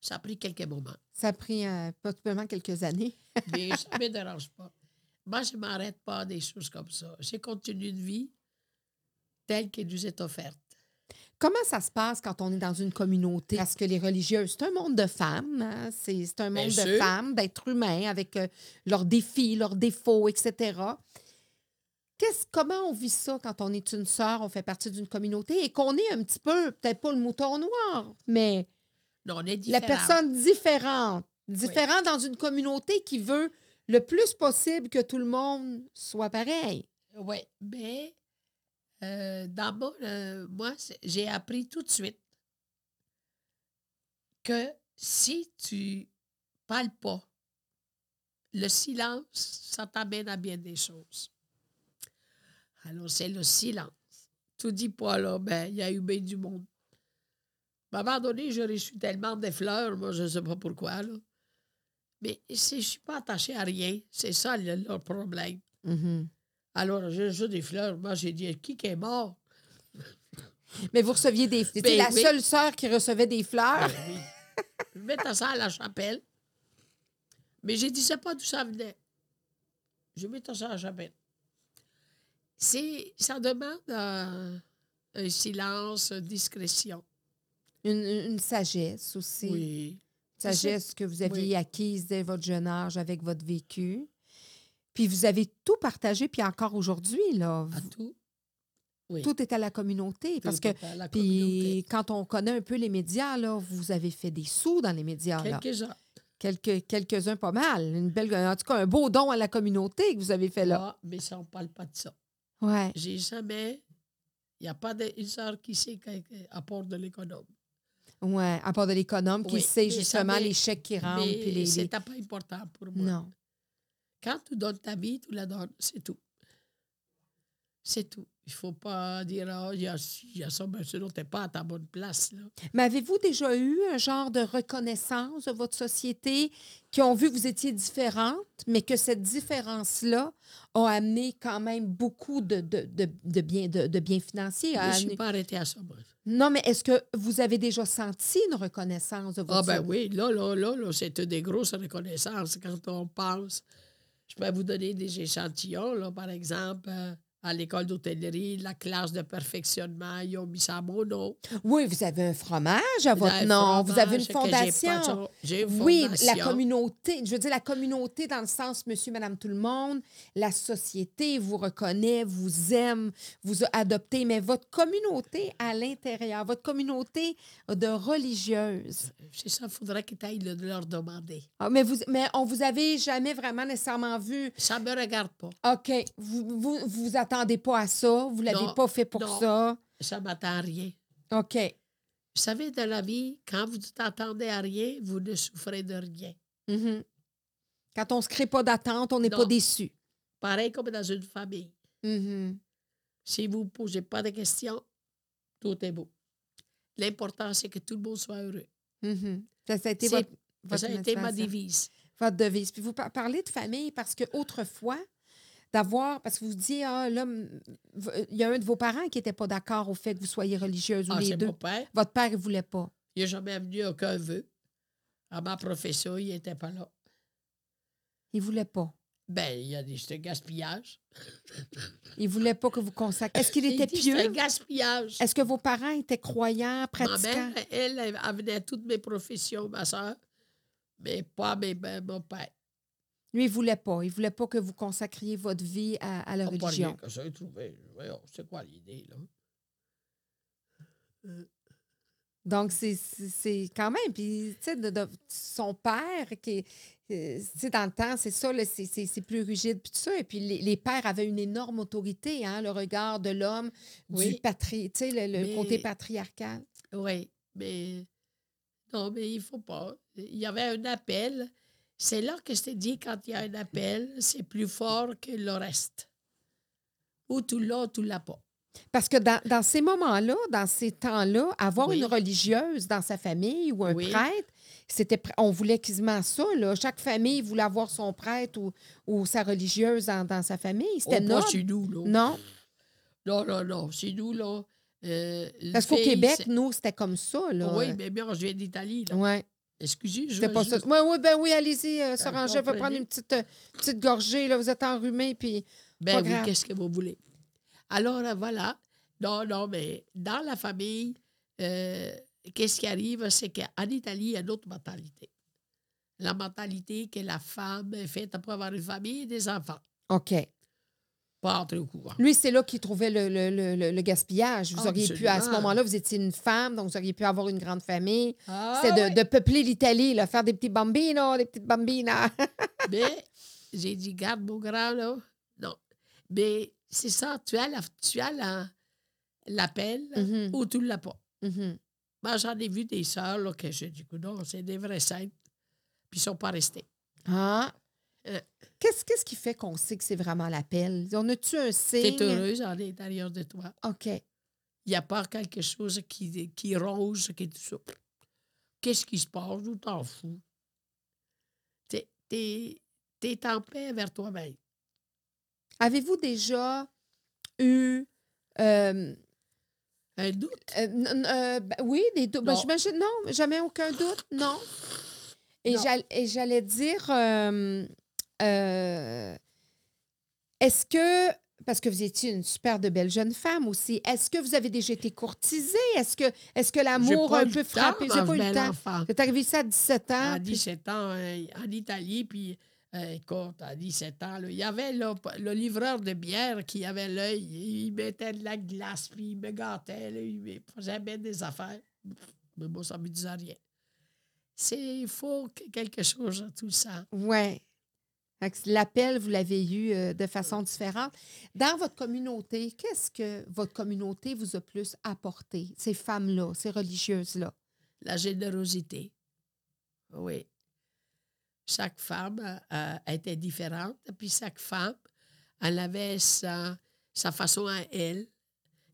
Ça a pris quelques moments. Ça a pris euh, possiblement quelques années. (laughs) Mais ça ne (laughs) me dérange pas. Moi, je ne m'arrête pas à des choses comme ça. J'ai continué une vie telle qu'elle nous est offerte. Comment ça se passe quand on est dans une communauté? Parce que les religieuses, c'est un monde de femmes. hein? C'est c'est un Bien monde de sûr. femmes, d'êtres humains, avec euh, leurs défis, leurs défauts, etc. comment on vit ça quand on est une sœur, on fait partie d'une communauté et qu'on est un petit peu, peut-être pas le mouton noir, mais Non, on est la personne différente, différente dans une communauté qui veut le plus possible que tout le monde soit pareil. Oui, mais euh, dans mon, euh, moi, j'ai appris tout de suite que si tu parles pas, le silence, ça t'amène à bien des choses. Alors, c'est le silence. Tu dis pas, là, ben, il y a eu bien du monde. À un moment donné, j'ai reçu tellement de fleurs, moi, je ne sais pas pourquoi, là. Mais je ne suis pas attachée à rien. C'est ça le- leur problème. Alors, j'ai juste des fleurs. Moi, j'ai dit, qui qui est mort? Mais vous receviez des fleurs. Ben la seule sœur qui recevait des fleurs? Ben oui. Je mettais ça à la chapelle. Mais j'ai dit, c'est pas d'où ça venait. Je mettais ça à la chapelle. C'est, ça demande euh, un silence, une discrétion. Une, une sagesse aussi. Oui. sagesse que vous aviez Oui. acquise dès votre jeune âge avec votre vécu. Puis vous avez tout partagé, puis encore aujourd'hui, là, À tout. Oui. tout est à la communauté. parce que, puis quand on connaît un peu les médias, là, vous avez fait des sous dans les médias. Quelques-uns. Quelques, quelques-uns pas mal. Une belle, en tout cas, un beau don à la communauté que vous avez fait là. Ah, mais ça, on ne parle pas de ça. Ouais. J'ai jamais. Il n'y a pas sœur qui sait à part de l'économe. Ouais. À part de l'économe qui Oui, sait mais justement les chèques qui rentrent. Puis les, les- pas important pour moi. Non. Quand tu donnes ta vie, tu la donnes. C'est tout. C'est tout. Il ne faut pas dire, ah, il y, a, il y a ça, tu n'es pas à ta bonne place. Là. Mais avez-vous déjà eu un genre de reconnaissance de votre société qui ont vu que vous étiez différente, mais que cette différence-là a amené quand même beaucoup de, de, de, de biens de, de biens financiers? Je ne suis pas arrêtée à ça, moi. Non, mais est-ce que vous avez déjà senti une reconnaissance de votre Ah, ben oui, là, là, là, là c'est des grosses reconnaissances quand on pense. Je peux vous donner des échantillons, là, par exemple, euh, à l'école d'hôtellerie, la classe de perfectionnement, ils ont mis ça à mon nom. Oui, vous avez un fromage à votre nom, vous avez une j'ai fondation. Oui, la communauté, je veux dire la communauté dans le sens monsieur, madame, tout le monde, la société vous reconnaît, vous aime, vous a adopté, mais votre communauté à l'intérieur, votre communauté de religieuses, C'est ça, il faudrait ailles le- leur demander. Ah, mais, vous, mais on vous avait jamais vraiment nécessairement vu, Ça ne me regarde pas. OK, vous vous, vous attendez pas à ça, vous l'avez pas fait pour non. ça, Ça ne m'attend à rien. OK, Vous savez, dans la vie, quand vous t'attendez à rien, vous ne souffrez de rien. Mhm. Quand on se crée pas d'attente, on n'est pas déçu. Pareil comme dans une famille. Mhm. Si vous ne posez pas de questions, tout est beau. L'important, c'est que tout le monde soit heureux. Mhm. Ça, ça a été votre, votre ça a été ma devise. votre devise. Puis vous par- parlez de famille parce que autrefois, d'avoir, parce que vous dites, ah, là, il y a un de vos parents qui n'était pas d'accord au fait que vous soyez religieuse ou Ah, les c'est deux. mon père. Votre père ne voulait pas. Il n'a jamais venu aucun vœu. À ma profession, il n'était pas là. Il voulait pas. Ben, il y a des gaspillage. Il voulait pas que vous consacriez. Est-ce qu'il Il était dit, C'est un pieux? gaspillage. Est-ce que vos parents étaient croyants, Ma pratiquants? mère, elle, elle à toutes mes professions, ma soeur, mais pas mes, ben, mon père. Lui, il voulait pas. Il voulait pas que vous consacriez votre vie à, à la pas religion. rien que. Voyons, c'est quoi l'idée, là? Donc, c'est- quand même. Puis, tu sais, de, de- son père, qui, euh, tu sais, dans le temps, c'est ça, c'est- plus rigide, puis tout ça. Et puis, les, les pères avaient une énorme autorité, hein, le regard de l'homme, du patri, tu sais, le, le Mais- côté patriarcal. Oui, mais non, mais il faut pas. Il y avait un appel. C'est là que je t'ai dit, quand il y a un appel, c'est plus fort que le reste. Ou tu l'as, ou tu l'as pas. Parce que dans, dans ces moments-là, dans ces temps-là, avoir Oui. une religieuse dans sa famille ou un Oui. prêtre, c'était on voulait quasiment ça. Là. Chaque famille voulait avoir son prêtre ou, ou sa religieuse dans, dans sa famille. C'était Oh, pas noble. chez nous, là. Non, Non, non, non. Chez nous, là. euh, parce qu'au Québec, nous, c'était comme ça. Là. Oui, mais bien, je viens d'Italie. là. Excusez, je vais pas juste- Oui, oui, ben oui, allez-y, euh, Ah, Angèle, va prendre une petite, euh, petite gorgée. Là, vous êtes enrhumé, puis Ben oui, qu'est-ce que vous voulez? Alors, euh, voilà. Non, non, mais dans la famille, euh, qu'est-ce qui arrive? C'est qu'en Italie, il y a une autre mentalité. La mentalité que la femme est faite pour avoir une famille et des enfants. OK. Pas entrer au. Lui, c'est là qu'il trouvait le, le- le- le- gaspillage. Vous auriez pu, à ce moment-là, vous étiez une femme, donc vous auriez pu avoir une grande famille. Ah, C'est de, peupler l'Italie, là, faire des petits bambinos, des petites bambinas. (laughs) Mais j'ai dit, garde mon grand, là. Non. Mais c'est ça, tu as la- tu as la- l'appel Mhm. ou tu ne l'as pas. Mhm. Moi, j'en ai vu des sœurs là, que j'ai dit, non, c'est des vrais saintes. Puis ils ne sont pas restés. Ah. Euh. Qu'est-ce qu'est-ce qui fait qu'on sait que c'est vraiment l'appel? On a-tu un Tu signe? es heureuse en l'intérieur de toi. OK. Il n'y a pas quelque chose qui, qui ronge, qui est tout ça. Qu'est-ce qui se passe? Où t'en fous? Tu es, en paix vers toi-même. Avez-vous déjà eu. euh, Un doute? euh, euh, ben oui, des doutes. Ben, Non. j'imagine- non, jamais aucun doute, non. Et j'allais dire. euh, euh, Est-ce que. Parce que vous étiez une super de belle jeune femme aussi. Est-ce que vous avez déjà été courtisée? Est-ce que, est que l'amour a un peu frappé? N'avez pas eu le temps? Êtes arrivé ici à 17 ans. À puis- 17 ans, euh, en Italie, puis euh, écoute, à 17 ans, là, il y avait là, le livreur de bière qui avait l'œil, il mettait de la glace, puis il me gâtait, là, il faisait bien des affaires. Mais moi, ça ne me disait rien. C'est il faut que quelque chose à tout ça. Oui. L'appel, vous l'avez eu euh, de façon différente. Dans votre communauté, qu'est-ce que votre communauté vous a plus apporté, ces femmes-là, ces religieuses-là? La générosité. Oui. Chaque femme euh, était différente, puis chaque femme, elle avait sa, sa façon à elle.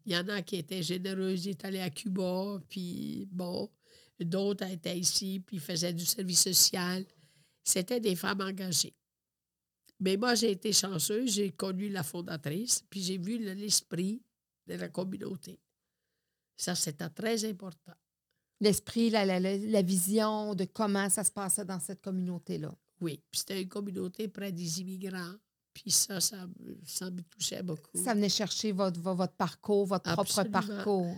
Il y en a qui étaient généreuses, ils étaient allés à Cuba, puis bon, d'autres étaient ici, puis faisaient du service social. C'était des femmes engagées. Mais moi, j'ai été chanceuse, j'ai connu la fondatrice, puis j'ai vu le- l'esprit de la communauté. Ça, c'était très important. L'esprit, la, la- la- vision de comment ça se passait dans cette communauté-là. Oui, puis c'était une communauté près des immigrants. Puis ça, ça, me- ça me touchait beaucoup. Ça venait chercher votre, vo- votre parcours, votre propre parcours.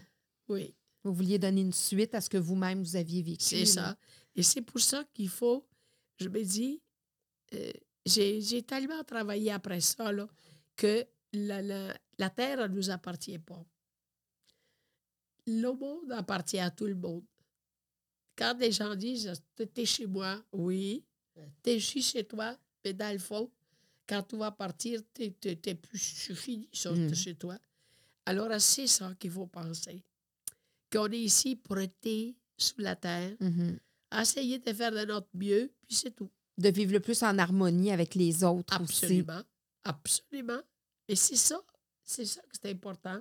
Oui, Vous vouliez donner une suite à ce que vous-même vous aviez vécu. c'est ça. Et c'est pour ça qu'il faut, je me dis, euh, j'ai tellement travaillé après ça, là, que la, la, la terre ne nous appartient pas. Le monde appartient à tout le monde. Quand les gens disent T'es chez moi, oui. T'es chez toi, mais dans le fond, quand tu vas partir, t'es plus fini ça, Mm. chez toi. Alors, c'est ça qu'il faut penser. Qu'on est ici pour être sous la terre, Mhm. essayer de faire de notre mieux, puis c'est tout. De vivre le plus en harmonie avec les autres aussi. Absolument. Absolument. Et c'est ça. C'est ça que c'est important.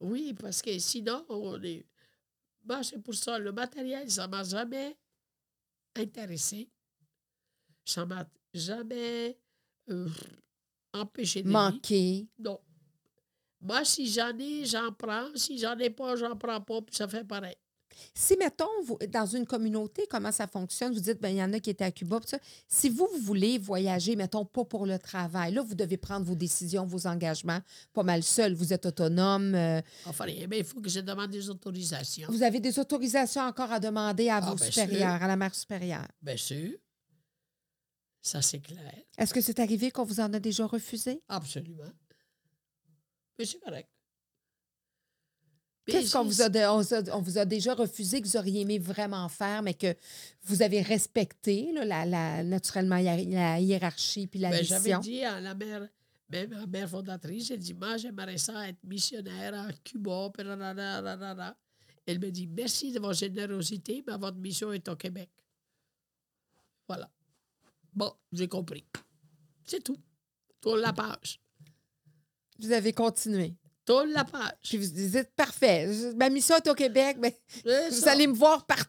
Oui, parce que sinon, on est. Moi, c'est pour ça. Le matériel, ça m'a jamais intéressé. Ça m'a jamais euh, empêché de. Manquer. Non. Moi, si j'en ai, j'en prends. Si j'en ai pas, j'en prends pas, puis ça fait pareil. Si, mettons, vous, dans une communauté, comment ça fonctionne? Vous dites, ben, il y en a qui étaient à Cuba. ça. Si vous, vous voulez voyager, mettons, pas pour le travail, là, vous devez prendre vos décisions, vos engagements, pas mal seul. Vous êtes autonome. euh, Enfin, mais il faut que je demande des autorisations. vous avez des autorisations encore à demander à Ah, vos supérieurs, à la mère supérieure. Bien sûr. Ça, c'est clair. Est-ce que c'est arrivé qu'on vous en a déjà refusé? Absolument. Mais c'est correct. Qu'est-ce qu'on vous a, de- on vous a- on vous a déjà refusé que vous auriez aimé vraiment faire, mais que vous avez respecté, là, la, la- naturellement, la, hiérarchie puis la Ben, J'avais mission? dit à la mère, même à la mère fondatrice, j'ai dit, moi, j'aimerais ça être missionnaire à Cuba. Elle me dit, merci de votre générosité, mais votre mission est au Québec. Voilà. Bon, j'ai compris. C'est tout. Tourne la page. Vous avez continué. Tourne la page. Puis vous dites, parfait, ma mission est au Québec, mais vous allez me voir partout.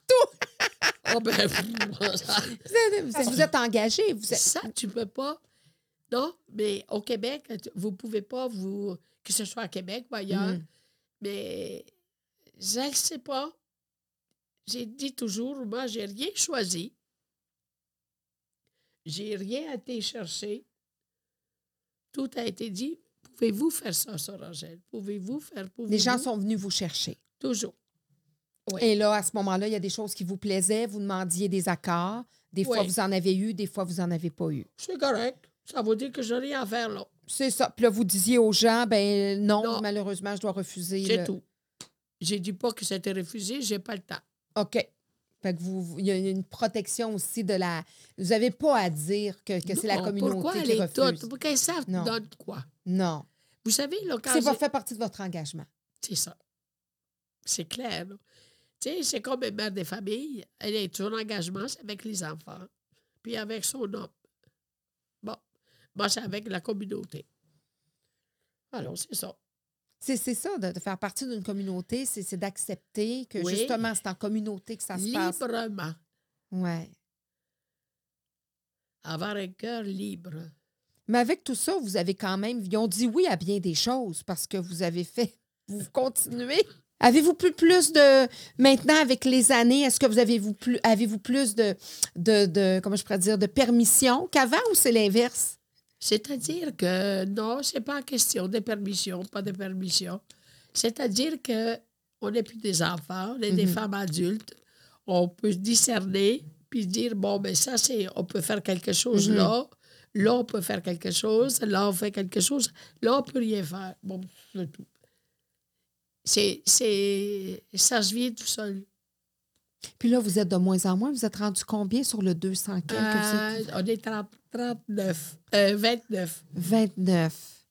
Oh, ben, Vous êtes, vous êtes- engagé. Vous êtes- Ça, tu peux pas. Non, mais au Québec, vous pouvez pas, vous, que ce soit à Québec ou ailleurs, Mhm. mais je ne sais pas. J'ai dit toujours, moi, j'ai rien choisi. J'ai rien été chercher. Tout a été dit. Pouvez-vous faire ça, Sœur Angèle? Pouvez-vous faire? Pouvez Les gens sont venus vous chercher. Toujours. Oui. Et là, à ce moment-là, il y a des choses qui vous plaisaient, vous demandiez des accords. Des fois, Oui. vous en avez eu, des fois, vous n'en avez pas eu. C'est correct. Ça veut dire que je n'ai rien à faire là. C'est ça. Puis là, vous disiez aux gens, ben non, Non. malheureusement, je dois refuser. C'est le- tout. J'ai dit pas que c'était refusé, j'ai pas le temps. OK. Fait que vous, il y a une protection aussi de la. Vous n'avez pas à dire que, que c'est la communauté Pourquoi qui elle est toute? Pour qu'elles savent Non. donne quoi? Non. Vous savez, là, quand C'est pas fait partie de votre engagement. C'est ça. C'est clair. là. Tu sais, c'est comme une mère de famille. Elle est son engagement, c'est avec les enfants, puis avec son homme. Bon, moi, c'est avec la communauté. Alors, c'est ça. C'est ça, de, de faire partie d'une communauté, c'est d'accepter que Oui. justement, c'est en communauté que ça se passe. Librement. Ouais. Avoir un cœur libre. Mais avec tout ça, vous avez quand même. Ils ont dit oui à bien des choses parce que vous avez fait. (laughs) Vous continuez. Avez-vous plus, plus de. Maintenant, avec les années, est-ce que vous avez-vous plus, avez-vous plus de, de, de. Comment je pourrais dire, de permission qu'avant ou c'est l'inverse? C'est-à-dire que non, c'est pas question de permission, pas de permission. C'est-à-dire que on n'est plus des enfants, on est des Mhm. femmes adultes. On peut discerner puis dire bon, mais ça c'est, on peut faire quelque chose Mhm. là, là on peut faire quelque chose, là on fait quelque chose, là on peut rien faire. Bon, c'est tout. C'est, c'est, ça se vient tout seul. Puis là, vous êtes de moins en moins. Vous êtes rendu combien sur le 200 quelques? Euh, on est 30, 39, euh, 29. 29.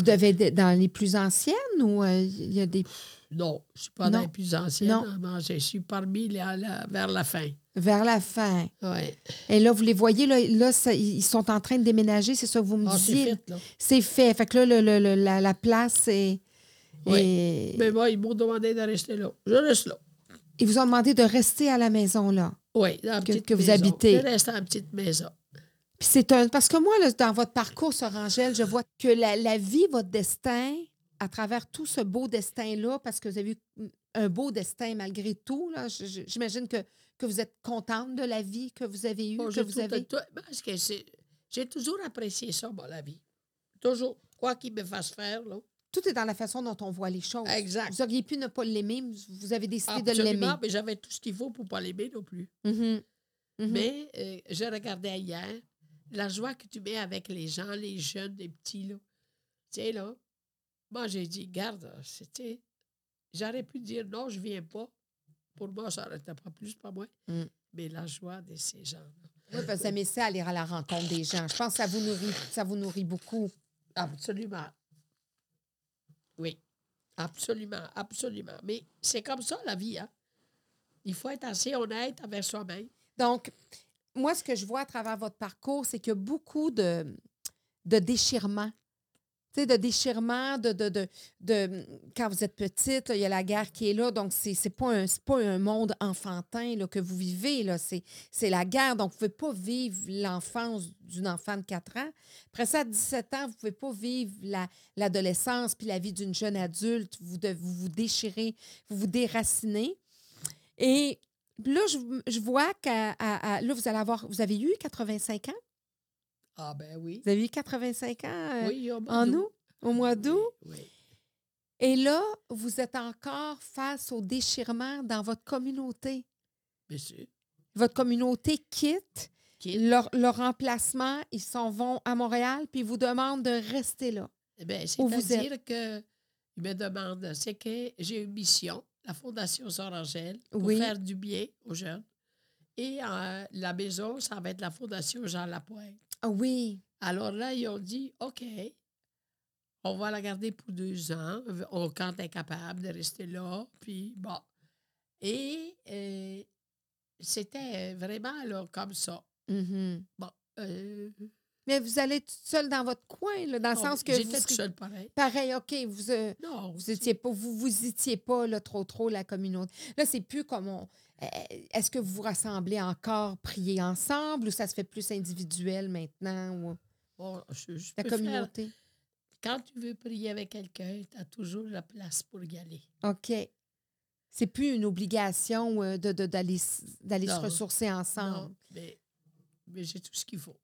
Vous devez être dans les plus anciennes ou euh, il y a des. Non, je ne suis pas Non. dans les plus anciennes. Non. Non. je suis parmi les, la- vers la fin. vers la fin? Oui. Et là, vous les voyez, là, là ça- ils sont en train de déménager, c'est ça que vous me Ah, c'est disiez? C'est fait. Fait que là, le- le- le- la, la place est. Oui. est- Mais moi, ils m'ont demandé de rester là. Je reste là. Ils vous ont demandé de rester à la maison, là. Oui, dans la Que- petite que vous habitez. Je reste dans la petite maison. Puis c'est un. Parce que moi, là, dans votre parcours sur Angèle, je vois que la, la vie, votre destin, à travers tout ce beau destin-là, parce que vous avez eu un beau destin malgré tout, là, j'imagine que, que vous êtes contente de la vie que vous avez eue, Bon, que vous avez. tout- parce que c'est- j'ai toujours apprécié ça, moi, la vie. Toujours. Quoi qu'il me fasse faire, là. Tout est dans la façon dont on voit les choses. Exact. Vous auriez pu ne pas l'aimer, mais vous avez décidé de l'aimer. Mais j'avais tout ce qu'il faut pour ne pas l'aimer non plus. Mhm. Mhm. Mais euh, je regardais hier la joie que tu mets avec les gens, les jeunes, les petits, là. Tu sais, là, moi, j'ai dit, garde, c'était... J'aurais pu dire non, je viens pas. Pour moi, ça n'arrêtait pas plus, pas moins. Mm. Mais la joie de ces gens-là. Oui, parce que vous aimez ça, aller à la rencontre des gens. Je pense que ça vous nourrit, ça vous nourrit beaucoup. Absolument. Oui. Absolument, absolument. Mais c'est comme ça, la vie, hein. Il faut être assez honnête envers soi-même. Donc, moi, ce que je vois à travers votre parcours, c'est qu'il y a beaucoup de, de déchirements. Tu sais, de déchirements, de, de, de, de- Quand vous êtes petite, il y a la guerre qui est là. Donc, c'est n'est pas, un- pas un monde enfantin que vous vivez. C'est la guerre. Donc, vous ne pouvez pas vivre l'enfance d'une enfant de 4 ans. Après ça, à 17 ans, vous ne pouvez pas vivre la- l'adolescence puis la vie d'une jeune adulte. Vous, vous vous déchirez, vous vous déracinez. Et là, je, je vois que là, vous allez avoir, vous avez eu 85 ans? Ah ben oui. Vous avez eu 85 ans euh, Oui, au mois en août, au mois d'août? Oui, oui. Et là, vous êtes encore face au déchirement dans votre communauté. Monsieur. Votre communauté quitte Qui leur, leur emplacement, ils s'en vont à Montréal, puis ils vous demandent de rester là. Eh bien, c'est-à-dire que il me demande, c'est que j'ai une mission, la Fondation Sœur Angèle, pour Oui. faire du bien aux jeunes. Et euh, la maison, ça va être la Fondation Jean Lapointe. Ah oui. Alors là, ils ont dit, OK, on va la garder pour deux ans, on, quand elle est capable de rester là. Puis bon. Et euh, c'était vraiment là, comme ça. Mhm. Bon. euh, Mais vous allez toute seule dans votre coin, là, dans le sens que J'étais vous, tout seul pareil. pareil, OK, vous, euh, Non, Vous étiez pas, vous vous étiez pas là, trop trop la communauté. Là, c'est plus comme on. euh, Est-ce que vous vous rassemblez encore, prier ensemble ou ça se fait plus individuel maintenant ou bon, je, je la faire- communauté? quand tu veux prier avec quelqu'un, tu as toujours la place pour y aller. OK. C'est plus une obligation euh, de, de- d'aller, se ressourcer ensemble. Non, mais, mais j'ai tout ce qu'il faut.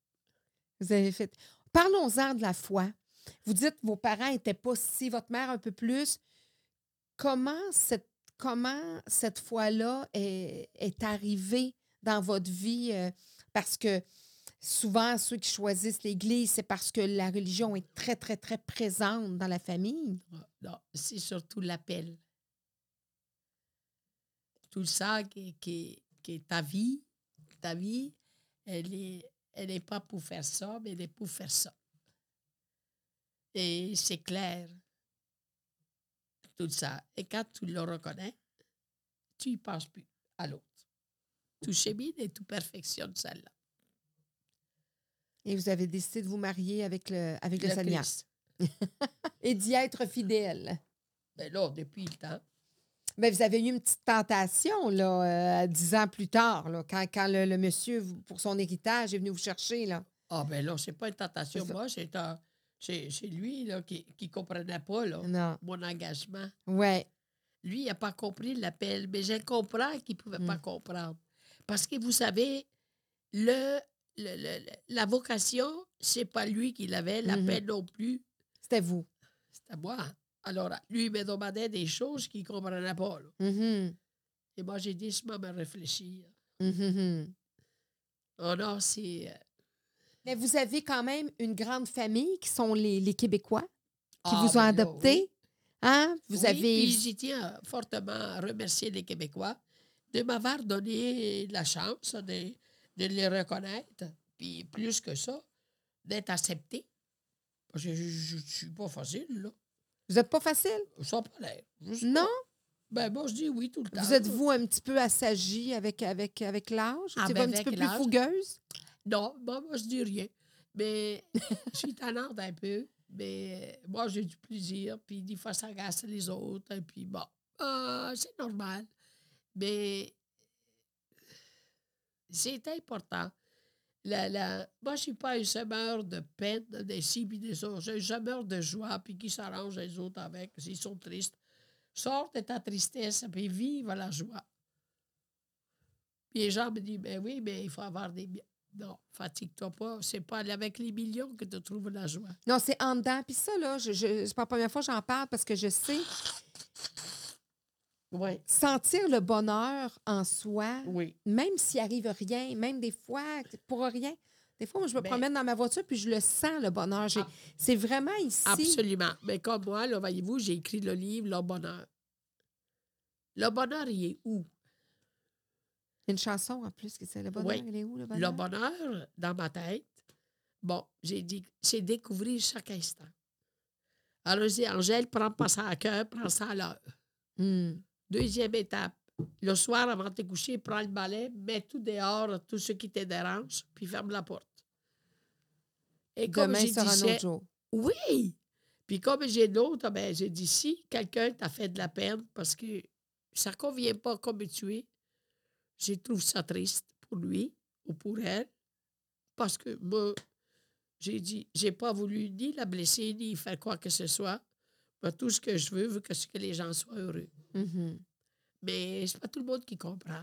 Vous avez fait. Parlons-en de la foi. Vous dites vos parents n'étaient pas si, votre mère un peu plus. Comment cette, comment cette foi-là est, est arrivée dans votre vie? euh, parce que souvent, ceux qui choisissent l'Église, c'est parce que la religion est très, très, très présente dans la famille? Ah, Non, c'est surtout l'appel. Tout ça qui, qui, qui est ta vie, ta vie, elle est, elle n'est pas pour faire ça, mais elle est pour faire ça. Et c'est clair. Tout ça. Et quand tu le reconnais, tu y penses plus à l'autre. Tu chemines et tu perfectionnes celle-là. Et vous avez décidé de vous marier avec le, avec le, Le (laughs) et d'y être fidèle. Ben là, depuis le temps. Mais vous avez eu une petite tentation, là, euh, dix ans plus tard, là, quand, quand le, le monsieur, pour son héritage, est venu vous chercher, là. Ah, ben là, c'est pas une tentation. Moi, c'est un- c'est lui là, qui ne comprenait pas là, Non. mon engagement. Ouais. Lui, il n'a pas compris l'appel, mais je comprends qu'il ne pouvait pas Mm. comprendre. Parce que vous savez, le, le- le- la vocation, c'est pas lui qui l'avait, l'appel non plus, C'était vous. c'était moi. Alors, lui, il me demandait des choses qu'il ne comprenait pas. là. Mhm. Et moi, j'ai dit, je me réfléchir. Mhm. Oh non, c'est. euh, Mais vous avez quand même une grande famille qui sont les, les Québécois qui ah, vous ont ben là, adopté. oui. Hein? Vous Oui, avez. puis j'y tiens fortement à remercier les Québécois de m'avoir donné la chance de, de les reconnaître. Puis plus que ça, d'être accepté. Parce que je ne suis pas facile, là. Vous n'êtes pas facile? Ça n'a pas l'air. Je Non? pas. Ben, moi, je dis oui tout le temps. Vous êtes-vous un petit peu assagi avec, avec, avec l'âge? Ah, ben, un petit peu plus fougueuse? Non, moi, moi, je dis rien. Mais (laughs) je suis tannante un peu. Mais moi, j'ai du plaisir. Puis des fois, ça agace les autres. Et puis bon, ah, c'est normal. Mais c'est important. La, la, moi, je ne suis pas un semeur de peine, des ci puis des autres. Je suis un semeur de joie, puis qui s'arrange les autres avec, s'ils sont tristes. Sors de ta tristesse, puis vive la joie. Puis les gens me disent, ben oui, mais il faut avoir des... Non, fatigue-toi pas. C'est pas avec les millions que tu trouves la joie. Non, c'est en dedans. Puis ça, là, je, je, c'est pas la première fois que j'en parle parce que je sais Oui. sentir le bonheur en soi, Oui. même s'il arrive rien, même des fois, pour rien. Des fois, moi, je me Ben- promène dans ma voiture puis je le sens, le bonheur. Ah. C'est vraiment ici. Absolument. Mais comme moi, là, voyez-vous, j'ai écrit le livre Le bonheur. Le bonheur, il est où? Une chanson en plus, que c'est le bonheur. Oui. Il est où, le bonheur? Le bonheur, dans ma tête, bon, j'ai dit, c'est découvrir chaque instant. Alors, j'ai dit, Angèle, prends pas ça à cœur, prends ça à l'heure. Hmm. Deuxième étape, le soir, avant de te coucher, prends le balai, mets tout dehors, tout ce qui te dérange, puis ferme la porte. Et comme Demain sera jour. Oui. Puis comme j'ai d'autres, ben, j'ai dit, si quelqu'un t'a fait de la peine parce que ça ne convient pas comme tu es, je trouve ça triste pour lui ou pour elle. Parce que moi, j'ai dit, j'ai pas voulu ni la blesser, ni faire quoi que ce soit. Moi, tout ce que je veux, c'est que les gens soient heureux. Mhm. Mais c'est pas tout le monde qui comprend.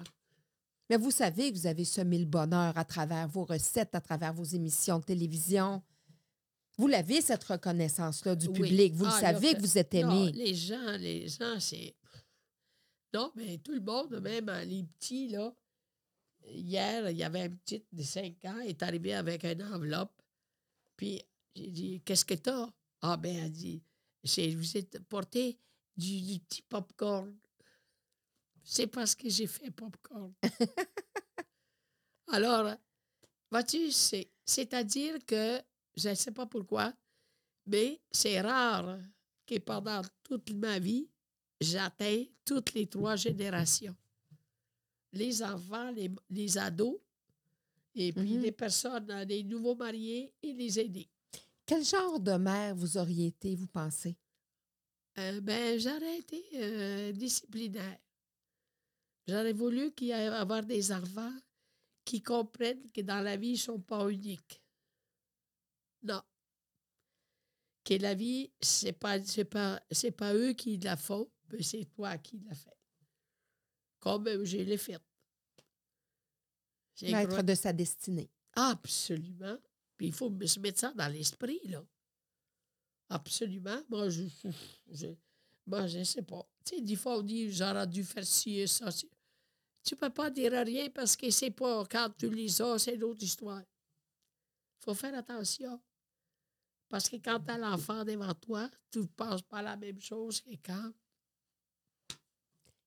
Mais vous savez que vous avez semé le bonheur à travers vos recettes, à travers vos émissions de télévision. Vous l'avez, cette reconnaissance-là du Oui. public. Vous Ah, le là, savez que- que vous êtes aimé. les gens, les gens, c'est. Non, mais tout le monde, même les petits, là. Hier, il y avait un petit de 5 ans, il est arrivé avec une enveloppe. Puis j'ai dit Qu'est-ce que t'as? Ah, ben, elle dit Je vous ai porté du, du petit popcorn. C'est parce que j'ai fait popcorn. (laughs) Alors, vois-tu, c'est- c'est-à-dire que, je ne sais pas pourquoi, mais c'est rare que pendant toute ma vie, j'atteins toutes les trois générations. Les enfants, les, les ados, et puis Mhm. les personnes, les nouveaux mariés et les aînés. Quel genre de mère vous auriez été, vous pensez? Euh, ben, j'aurais été euh, disciplinaire. J'aurais voulu qu'il y ait avoir des enfants qui comprennent que dans la vie, ils ne sont pas uniques. Non. Que la vie, ce n'est pas, c'est pas, c'est pas eux qui la font, mais c'est toi qui la fais. Comme je l'ai fait. J'ai Maître de sa destinée. Absolument. Puis il faut se mettre ça dans l'esprit, là. Absolument. Moi, je je, moi, je sais pas. Tu sais, des fois, on dit, j'aurais dû faire ci et ça. Tu peux pas dire rien parce que c'est pas quand tu lis ça, c'est une autre histoire. faut faire attention. Parce que quand tu as l'enfant devant toi, tu ne penses pas la même chose que quand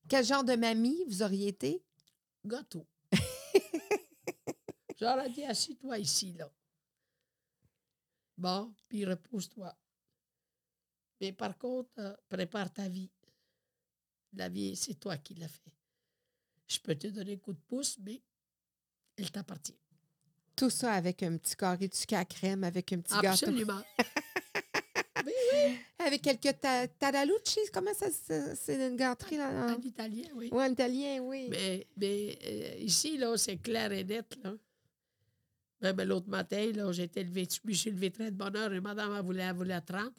Quel genre de mamie vous auriez été? gâteau. (laughs) J'aurais dit, assis-toi ici, là. Bon, puis repose-toi. Mais par contre, euh, prépare ta vie. La vie, c'est toi qui l'as fait. Je peux te donner un coup de pouce, mais elle t'appartient. Tout ça avec un petit carré de sucre à crème, avec un petit gâteau. Absolument. (laughs) Avec quelques ta tadalucci, comment ça se- c'est une gâterie là? En italien, oui. Oui, en italien, oui. Mais, mais euh, ici, là, c'est clair et net, là. Même l'autre matin, là, j'étais levé, je me suis levé très de bonne heure et madame, elle voulait, elle voulait 30,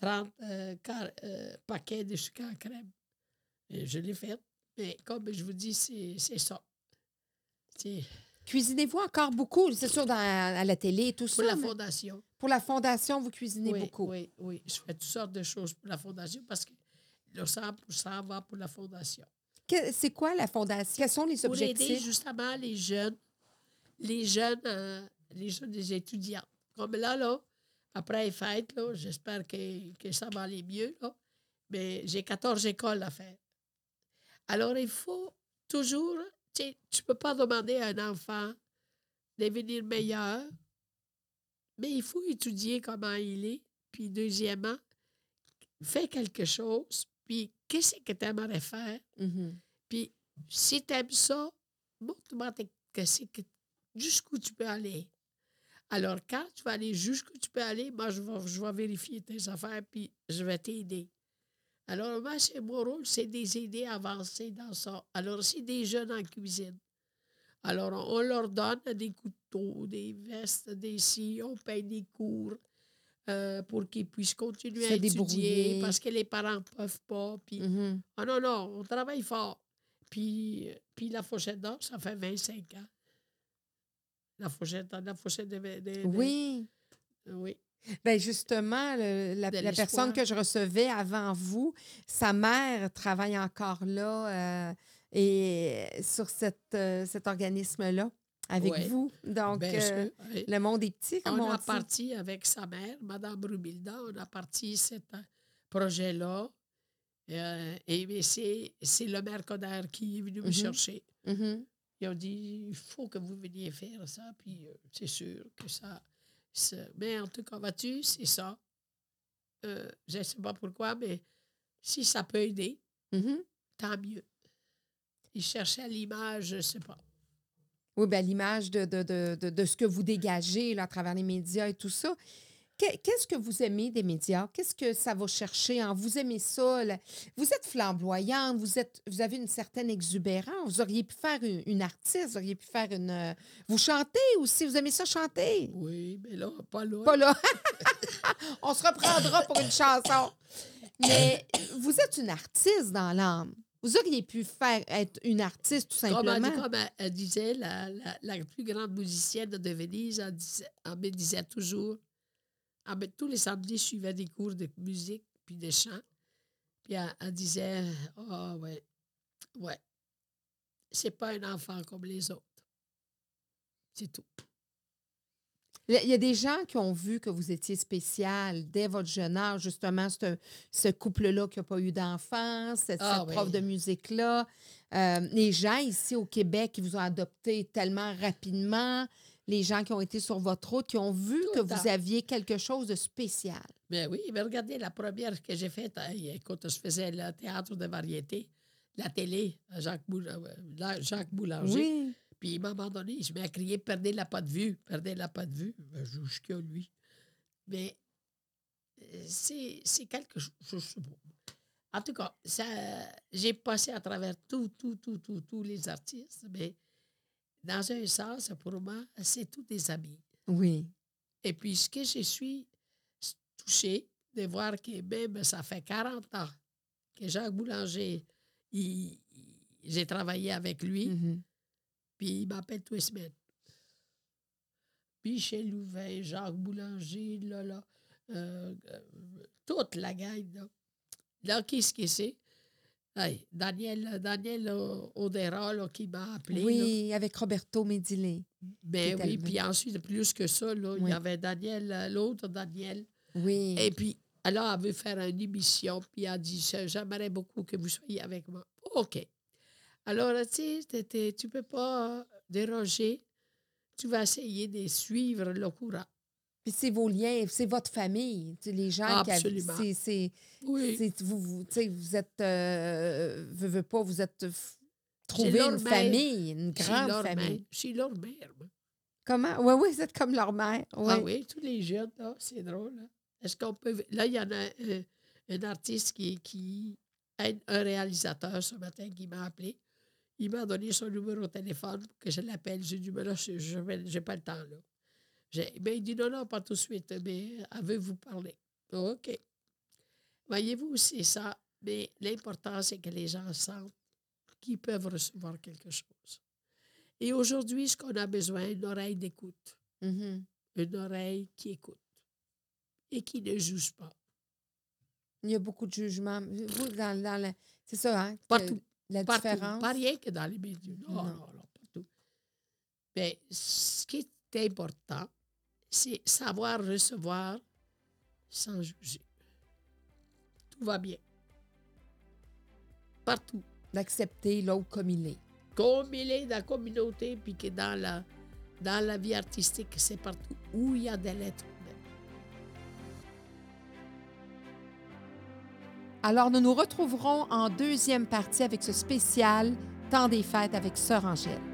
30 euh, car- euh, paquets de sucre à crème. Et je l'ai fait. Mais comme je vous dis, c'est ça. Cuisinez-vous encore beaucoup? C'est sûr, dans, à la télé et tout pour ça. la mais fondation. pour la fondation, vous cuisinez oui, beaucoup. Oui, oui. Je fais toutes sortes de choses pour la fondation parce que le 100 va pour la fondation. C'est quoi la fondation? Quels sont les pour aider objectifs? justement les jeunes, les jeunes, euh, les jeunes des étudiants. Comme là, là, après les fêtes, j'espère que, que ça va aller mieux, là. Mais j'ai 14 écoles à faire. Alors, il faut toujours, tu tu peux pas demander à un enfant de devenir meilleur, mais il faut étudier comment il est. Puis, deuxièmement, fais quelque chose. Puis, qu'est-ce que tu aimerais faire? Mhm. Puis, si tu aimes ça, montre-moi que que- jusqu'où tu peux aller. Alors, quand tu vas aller jusqu'où tu peux aller, moi, je vais, je vais vérifier tes affaires, puis je vais t'aider. Alors, moi, c'est mon rôle, c'est de les aider à avancer dans ça. Alors, c'est des jeunes en cuisine. Alors, on, leur donne des couteaux, des vestes, des scies, on paye des cours euh, pour qu'ils puissent continuer à étudier parce que les parents ne peuvent pas. Puis, Mhm. ah non, non, on travaille fort. Puis, euh, puis la fourchette d'or, ça fait 25 ans. La fourchette, la fourchette de... de- de- Oui. oui. Ben justement, le- la, la personne que je recevais avant vous, sa mère travaille encore là euh, et sur cette, euh, cet organisme-là avec Ouais. vous. Donc, Bien euh, oui. le monde est petit, comme on, On a dit. parti avec sa mère, Mme Rubilda, on a parti ce projet-là. Euh, et mais c'est le maire Coder qui est venu me Mhm. chercher. Mhm. Ils ont dit il faut que vous veniez faire ça, puis euh, c'est sûr que ça. ça- Mais en tout cas, vois-tu, c'est ça. Euh, je ne sais pas pourquoi, mais si ça peut aider, Mhm. tant mieux. Ils cherchaient l'image, je ne sais pas. Oui, ben, l'image de, de, de, de, de ce que vous dégagez là, à travers les médias et tout ça. Que- Qu'est-ce que vous aimez des médias? Qu'est-ce que ça va chercher en vous? Aimez ça? là? Vous êtes flamboyante, vous, êtes, vous avez une certaine exubérance. Vous auriez pu faire une, une artiste, vous auriez pu faire une. euh, Vous chantez aussi, vous aimez ça chanter? Oui, mais là, pas là. Pas là. (laughs) On se reprendra pour une chanson. Mais vous êtes une artiste dans l'âme. Vous auriez pu faire être une artiste tout Comme, elle, simplement. comme elle- elle disait, la, la- la plus grande musicienne de Venise, elle, disait- elle me disait toujours, elle me- tous les samedis, je suivais des cours de musique puis de chant. Puis elle, elle disait, ah ouais, ouais, c'est pas un enfant comme les autres. C'est tout. Il y a des gens qui ont vu que vous étiez spécial dès votre jeune âge, justement, ce, ce couple-là qui n'a pas eu d'enfant, cette, Ah cette oui. prof de musique-là. Euh, les gens ici au Québec qui vous ont adopté tellement rapidement, les gens qui ont été sur votre route, qui ont vu Tout que vous aviez quelque chose de spécial. Mais oui, mais regardez, la première que j'ai faite, hein, écoute, je faisais le théâtre de variété, la télé, à Jacques, Boul- euh, là, Jacques Boulanger. Oui. Puis, à un moment donné, je mets à crier Perdez la pas de vue, perdez la pas de vue. Ben, je jusqu'à lui. Mais euh, c'est quelque chose. je. En tout cas, ça, j'ai passé à travers tout, tout, tout, tout, tous les artistes, mais dans un sens, pour moi, c'est tous des amis. Oui. Et puis, ce que je suis touchée de voir que même ça fait 40 ans que Jacques Boulanger, j'ai travaillé avec lui. Mhm. Puis il m'appelle tous les semaines. Michel Louvain, Jacques Boulanger, là, là, euh, euh, toute la gang, là. Là, qu'est-ce que c'est? Hey, Daniel, Daniel Odera là, qui m'a appelé. là. Oui, avec Roberto. Mais est oui, puis ensuite, plus que ça, là, il y avait Daniel, euh, l'autre Daniel. Oui. Et puis, alors, elle veut faire une émission, puis elle a dit J'aimerais beaucoup que vous soyez avec moi. OK. Alors, sais, tu ne peux pas euh, déroger. Tu vas essayer de suivre le courant. Puis c'est vos liens, c'est votre famille. Les gens qui Absolument. c'est- c'est Oui. vous, vous, vous êtes euh, veux, veux pas, vous êtes trouvé une famille, une grande leur famille. Je suis leur mère. moi. Comment? Oui, oui, vous êtes comme leur mère. Oui. Ah oui, tous les jeunes, là, c'est drôle. là. Est-ce qu'on peut. Là, il y en a un, un artiste qui, qui. Un, un réalisateur ce matin qui m'a appelé. Il m'a donné son numéro de téléphone pour que je l'appelle. J'ai dit, mais là, je n'ai pas le temps, là. Mais il dit, non, non, pas tout de suite, mais elle veut vous parler. OK. Voyez-vous, c'est ça. Mais l'important, c'est que les gens sentent qu'ils peuvent recevoir quelque chose. Et aujourd'hui, ce qu'on a besoin, une oreille d'écoute Mhm. une oreille qui écoute et qui ne juge pas. Il y a beaucoup de jugements. Vous, dans, dans la- c'est ça, hein? Partout. La Partout. différence. Pas rien que dans les médias. Non, Non. non, non, partout. Mais ce qui est important, c'est savoir recevoir sans juger. Tout va bien. Partout. D'accepter l'autre comme il est. Comme il est dans la communauté, puis que dans la, dans la vie artistique, c'est partout où il y a des lettres. Alors, nous nous retrouverons en deuxième partie avec ce spécial Temps des fêtes avec Sœur Angèle.